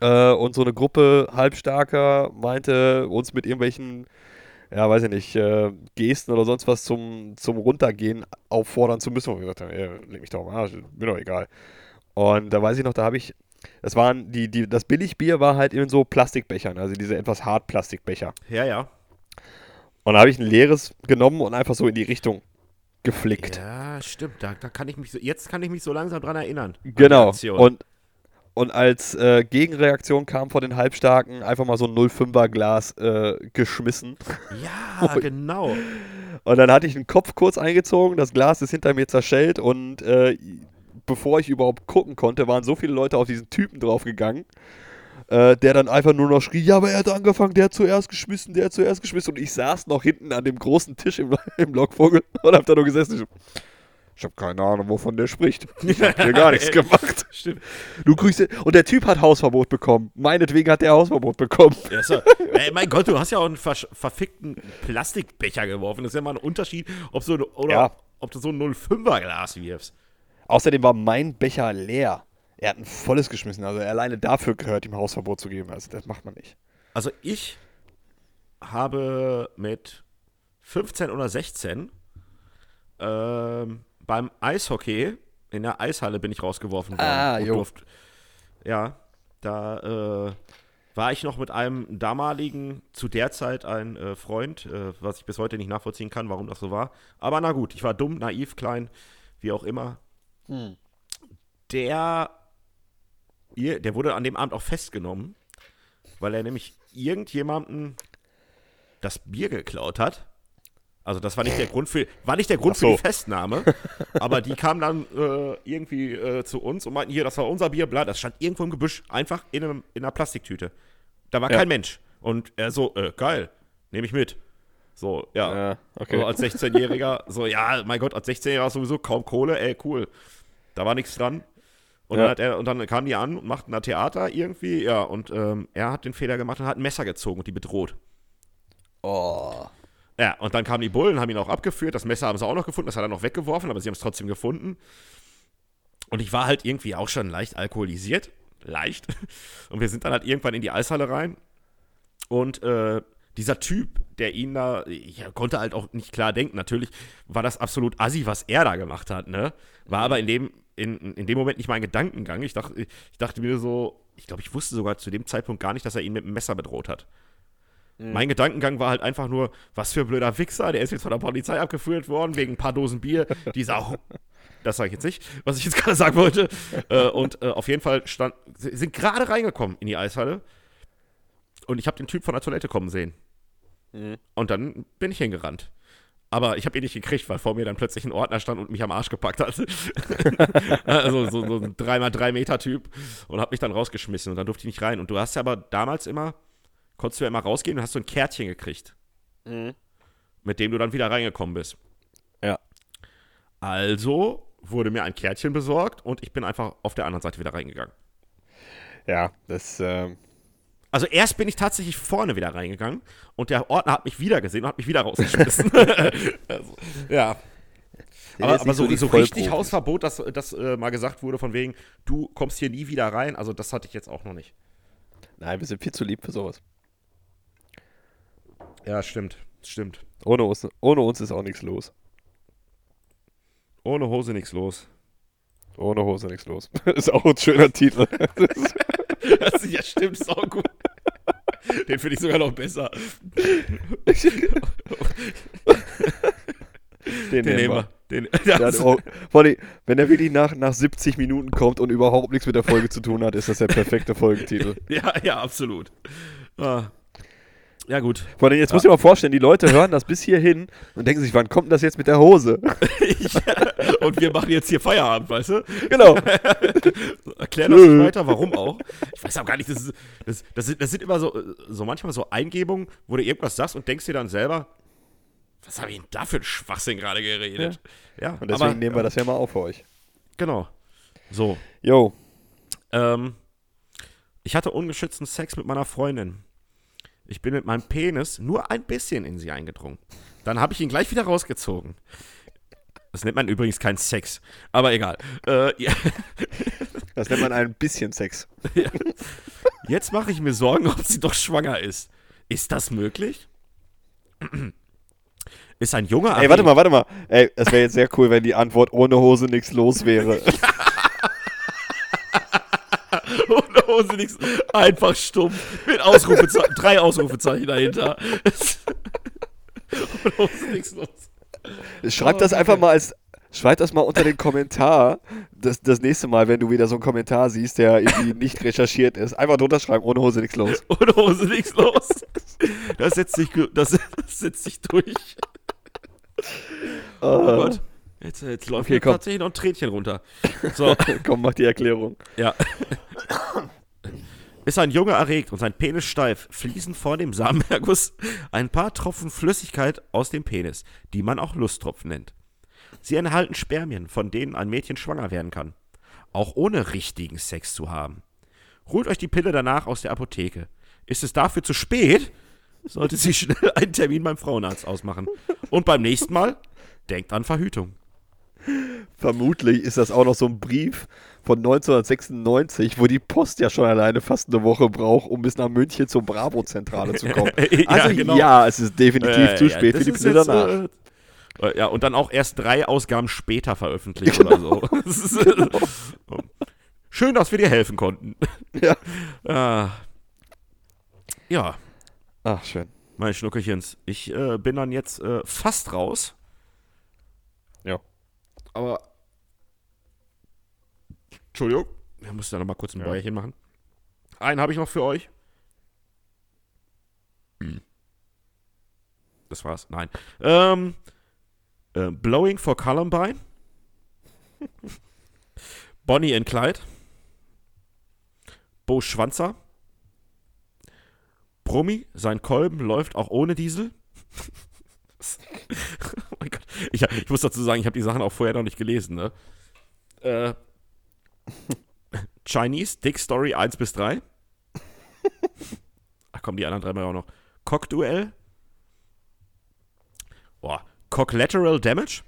Äh, und so eine Gruppe Halbstarker meinte, uns mit irgendwelchen, ja, weiß ich nicht, äh, Gesten oder sonst was zum, zum Runtergehen auffordern zu müssen. Und wir gesagt haben, ey, leg mich doch am Arsch, mir doch egal. Und da weiß ich noch, da habe ich, das waren, die, die, das Billigbier war halt in so Plastikbechern, also diese etwas Hartplastikbecher. Ja, ja. Und da habe ich ein leeres genommen und einfach so in die Richtung geflickt. Ja, stimmt. Da, da kann ich mich so, jetzt kann ich mich so langsam dran erinnern. genau. Und, und als äh, Gegenreaktion kam von den Halbstarken einfach mal so ein 05er Glas äh, geschmissen. ja, genau. Und dann hatte ich den Kopf kurz eingezogen, das Glas ist hinter mir zerschellt und äh, bevor ich überhaupt gucken konnte, waren so viele Leute auf diesen Typen draufgegangen, äh, der dann einfach nur noch schrie, ja, aber er hat angefangen, der hat zuerst geschmissen, der hat zuerst geschmissen. Und ich saß noch hinten an dem großen Tisch im, im Lockvogel und hab da nur gesessen. Ich, ich habe keine Ahnung, wovon der spricht. Ich hab hier gar nichts gemacht. Stimmt. Du grüßt Und der Typ hat Hausverbot bekommen. Meinetwegen hat der Hausverbot bekommen. Ja, ja, ey, mein Gott, du hast ja auch einen versch- verfickten Plastikbecher geworfen. Das ist ja mal ein Unterschied, ob, so, oder Ja. ob du so ein 05er Glas wirfst. Außerdem war mein Becher leer. Er hat ein volles geschmissen. Also alleine dafür gehört ihm Hausverbot zu geben. Also das macht man nicht. Also ich habe mit 15 oder 16 ähm, beim Eishockey in der Eishalle bin ich rausgeworfen worden. Ah, und jo. durfte- ja, da äh, war ich noch mit einem damaligen, zu der Zeit ein äh, Freund, äh, was ich bis heute nicht nachvollziehen kann, warum das so war. Aber na gut, ich war dumm, naiv, klein, wie auch immer. Der, ihr- der wurde an dem Abend auch festgenommen, weil er nämlich irgendjemandem das Bier geklaut hat. Also das war nicht der Grund für, war nicht der Grund so. für die Festnahme, aber die kamen dann äh, irgendwie äh, zu uns und meinten hier, das war unser Bier, bla, das stand irgendwo im Gebüsch, einfach in, einem, in einer Plastiktüte. Da war Ja. kein Mensch. Und er so, äh, geil, nehme ich mit. So, ja. Ja, okay. So als 16-Jähriger, so, ja, mein Gott, als 16-Jähriger hast du sowieso kaum Kohle, ey, cool. Da war nichts dran. Und, Ja. dann er, und dann kamen die an und machten da Theater irgendwie, ja, und ähm, er hat den Fehler gemacht und hat ein Messer gezogen und die bedroht. Oh. Ja, und dann kamen die Bullen, haben ihn auch abgeführt. Das Messer haben sie auch noch gefunden, das hat er noch weggeworfen, aber sie haben es trotzdem gefunden. Und ich war halt irgendwie auch schon leicht alkoholisiert. Leicht. Und wir sind dann halt irgendwann in die Eishalle rein. Und äh, dieser Typ, der ihn da, ich konnte halt auch nicht klar denken. Natürlich war das absolut assi, was er da gemacht hat, ne? War aber in dem, in, in dem Moment nicht mein Gedankengang. Ich dachte, ich dachte mir so, ich glaube, ich wusste sogar zu dem Zeitpunkt gar nicht, dass er ihn mit einem Messer bedroht hat. Mein Gedankengang war halt einfach nur, was für ein blöder Wichser, der ist jetzt von der Polizei abgeführt worden wegen ein paar Dosen Bier. Dieser, Hu- das sage ich jetzt nicht, was ich jetzt gerade sagen wollte. äh, und äh, auf jeden Fall stand, sind gerade reingekommen in die Eishalle und ich habe den Typ von der Toilette kommen sehen. Und dann bin ich hingerannt. Aber ich habe ihn nicht gekriegt, weil vor mir dann plötzlich ein Ordner stand und mich am Arsch gepackt hat. also so, so ein 3x3 Meter Typ und hat mich dann rausgeschmissen und dann durfte ich nicht rein. Und du hast ja aber damals immer, konntest du ja immer rausgehen und hast so ein Kärtchen gekriegt, mit dem du dann wieder reingekommen bist. Ja. Also wurde mir ein Kärtchen besorgt und ich bin einfach auf der anderen Seite wieder reingegangen. Ja, das, ähm, Also erst bin ich tatsächlich vorne wieder reingegangen und der Ordner hat mich wieder gesehen und hat mich wieder rausgeschmissen. also, ja. sind Aber, aber so, die so richtig. Hausverbot, dass, dass äh, mal gesagt wurde von wegen, du kommst hier nie wieder rein, also das hatte ich jetzt auch noch nicht. Nein, wir sind viel zu lieb für sowas. Ja, stimmt, stimmt. Ohne uns, ohne uns ist auch nichts los. Ohne Hose nichts los. Ohne Hose nichts los. ist auch ein schöner Titel. Das, ja, stimmt, ist auch gut. Den finde ich sogar noch besser. Den, Den nehmen wir. Den, das, oh, vor allem, wenn er wirklich nach, nach 70 Minuten kommt und überhaupt nichts mit der Folge zu tun hat, ist das der perfekte Folgentitel. ja, ja, absolut. Ah. Ja, gut. Vor allem, jetzt muss ich mir mal vorstellen, die Leute hören das bis hierhin und denken sich, wann kommt denn das jetzt mit der Hose? Ich, und wir machen jetzt hier Feierabend, weißt du? genau. Erklär das nicht weiter, warum auch. Ich weiß auch gar nicht, das, ist, das, das, sind, das sind immer so, so manchmal so Eingebungen, wo du irgendwas sagst und denkst dir dann selber, was habe ich denn da für einen Schwachsinn gerade geredet? Ja, Und deswegen nehmen wir das ja mal auf für euch. Genau. So. Jo. Ähm, ich hatte ungeschützten Sex mit meiner Freundin. Ich bin mit meinem Penis nur ein bisschen in sie eingedrungen. Dann habe ich ihn gleich wieder rausgezogen. Das nennt man übrigens keinen Sex. Aber egal. Äh, ja. Das nennt man ein bisschen Sex. Jetzt mache ich mir Sorgen, ob sie doch schwanger ist. Ist das möglich? Ist ein junger Ey, warte mal, warte mal. Ey, es wäre jetzt sehr cool, wenn die Antwort ohne Hose nichts los wäre. Ohne Hose nichts. Einfach stumpf. Mit Ausrufezeichen. drei Ausrufezeichen dahinter. Ohne Hose nichts los. Schreib Oh, das einfach mal als. Schreib das mal unter den Kommentar. Das, das nächste Mal, wenn du wieder so einen Kommentar siehst, der irgendwie nicht recherchiert ist. Einfach drunter schreiben, ohne Hose nichts los. Ohne Hose nichts los. Das setzt sich, das, das setzt sich durch. Oh Gott. Jetzt, jetzt läuft Okay, mir komm. tatsächlich noch ein Tränchen runter. So, Komm, mach die Erklärung. ja. Ist ein Junge erregt und sein Penis steif, fließen vor dem Samenerguss ein paar Tropfen Flüssigkeit aus dem Penis, die man auch Lusttropfen nennt. Sie enthalten Spermien, von denen ein Mädchen schwanger werden kann. Auch ohne richtigen Sex zu haben. Holt euch die Pille danach aus der Apotheke. Ist es dafür zu spät, sollte sie schnell einen Termin beim Frauenarzt ausmachen. Und beim nächsten Mal denkt an Verhütung. Vermutlich ist das auch noch so ein Brief von 1996, wo die Post ja schon alleine fast eine Woche braucht, um bis nach München zur Bravo-Zentrale zu kommen. Ja, Also genau. ja, es ist definitiv Äh, zu ja, spät das für die Pille danach. äh, äh, ja, und dann auch erst drei Ausgaben später veröffentlicht oder so. Das ist, äh, Schön, dass wir dir helfen konnten. Ja. Ah. ja, Ach, schön. meine Schnuckelchens. Ich äh, bin dann jetzt äh, fast raus. Ja. Aber. Entschuldigung. Ich muss da noch mal kurz ein Ja. Bäuerchen machen. Einen habe ich noch für euch. Das war's. Nein. Ähm, äh, Blowing for Columbine. Bonnie and Clyde. Bo Schwanzer. Brummi, sein Kolben läuft auch ohne Diesel. oh mein Gott. Ich, ich muss dazu sagen, ich habe die Sachen auch vorher noch nicht gelesen, ne? Äh, Chinese Dick Story 1 bis 3. Ach komm, die anderen drei mal auch noch. Cockduell. Boah. Cocklateral Damage.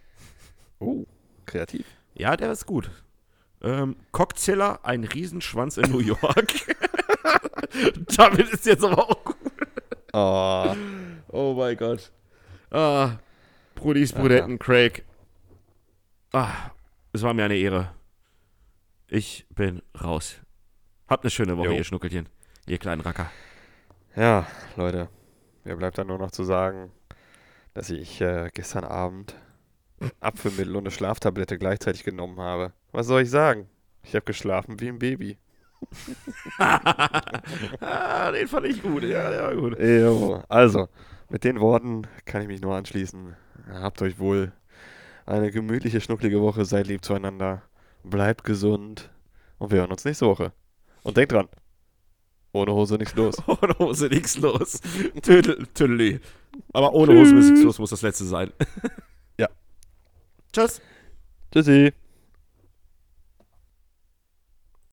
Oh, kreativ. Ja, der ist gut. Ähm, Cockzilla, ein Riesenschwanz in New York. Damit ist jetzt aber auch gut. Oh, Oh mein Gott. Ah, Brudis, Brudetten, Craig. Ah, es war mir eine Ehre. Ich bin raus. Habt eine schöne Woche, Jo. ihr Schnuckelchen. Ihr kleinen Racker. ja, Leute. Mir bleibt dann nur noch zu sagen, dass ich äh, gestern Abend Apfelmittel und eine Schlaftablette gleichzeitig genommen habe. Was soll ich sagen? Ich habe geschlafen wie ein Baby. ah, den fand ich gut. Ja, der war gut. Jo, also, mit den Worten kann ich mich nur anschließen. Habt euch wohl eine gemütliche, schnucklige Woche. Seid lieb zueinander. Bleibt gesund. Und wir hören uns nächste Woche. Und denkt dran, ohne Hose nichts los. Ohne Hose nichts los. Tüdel, Tüdeli. Aber ohne Hose nichts los muss das letzte sein. Ja. Tschüss. Tschüssi.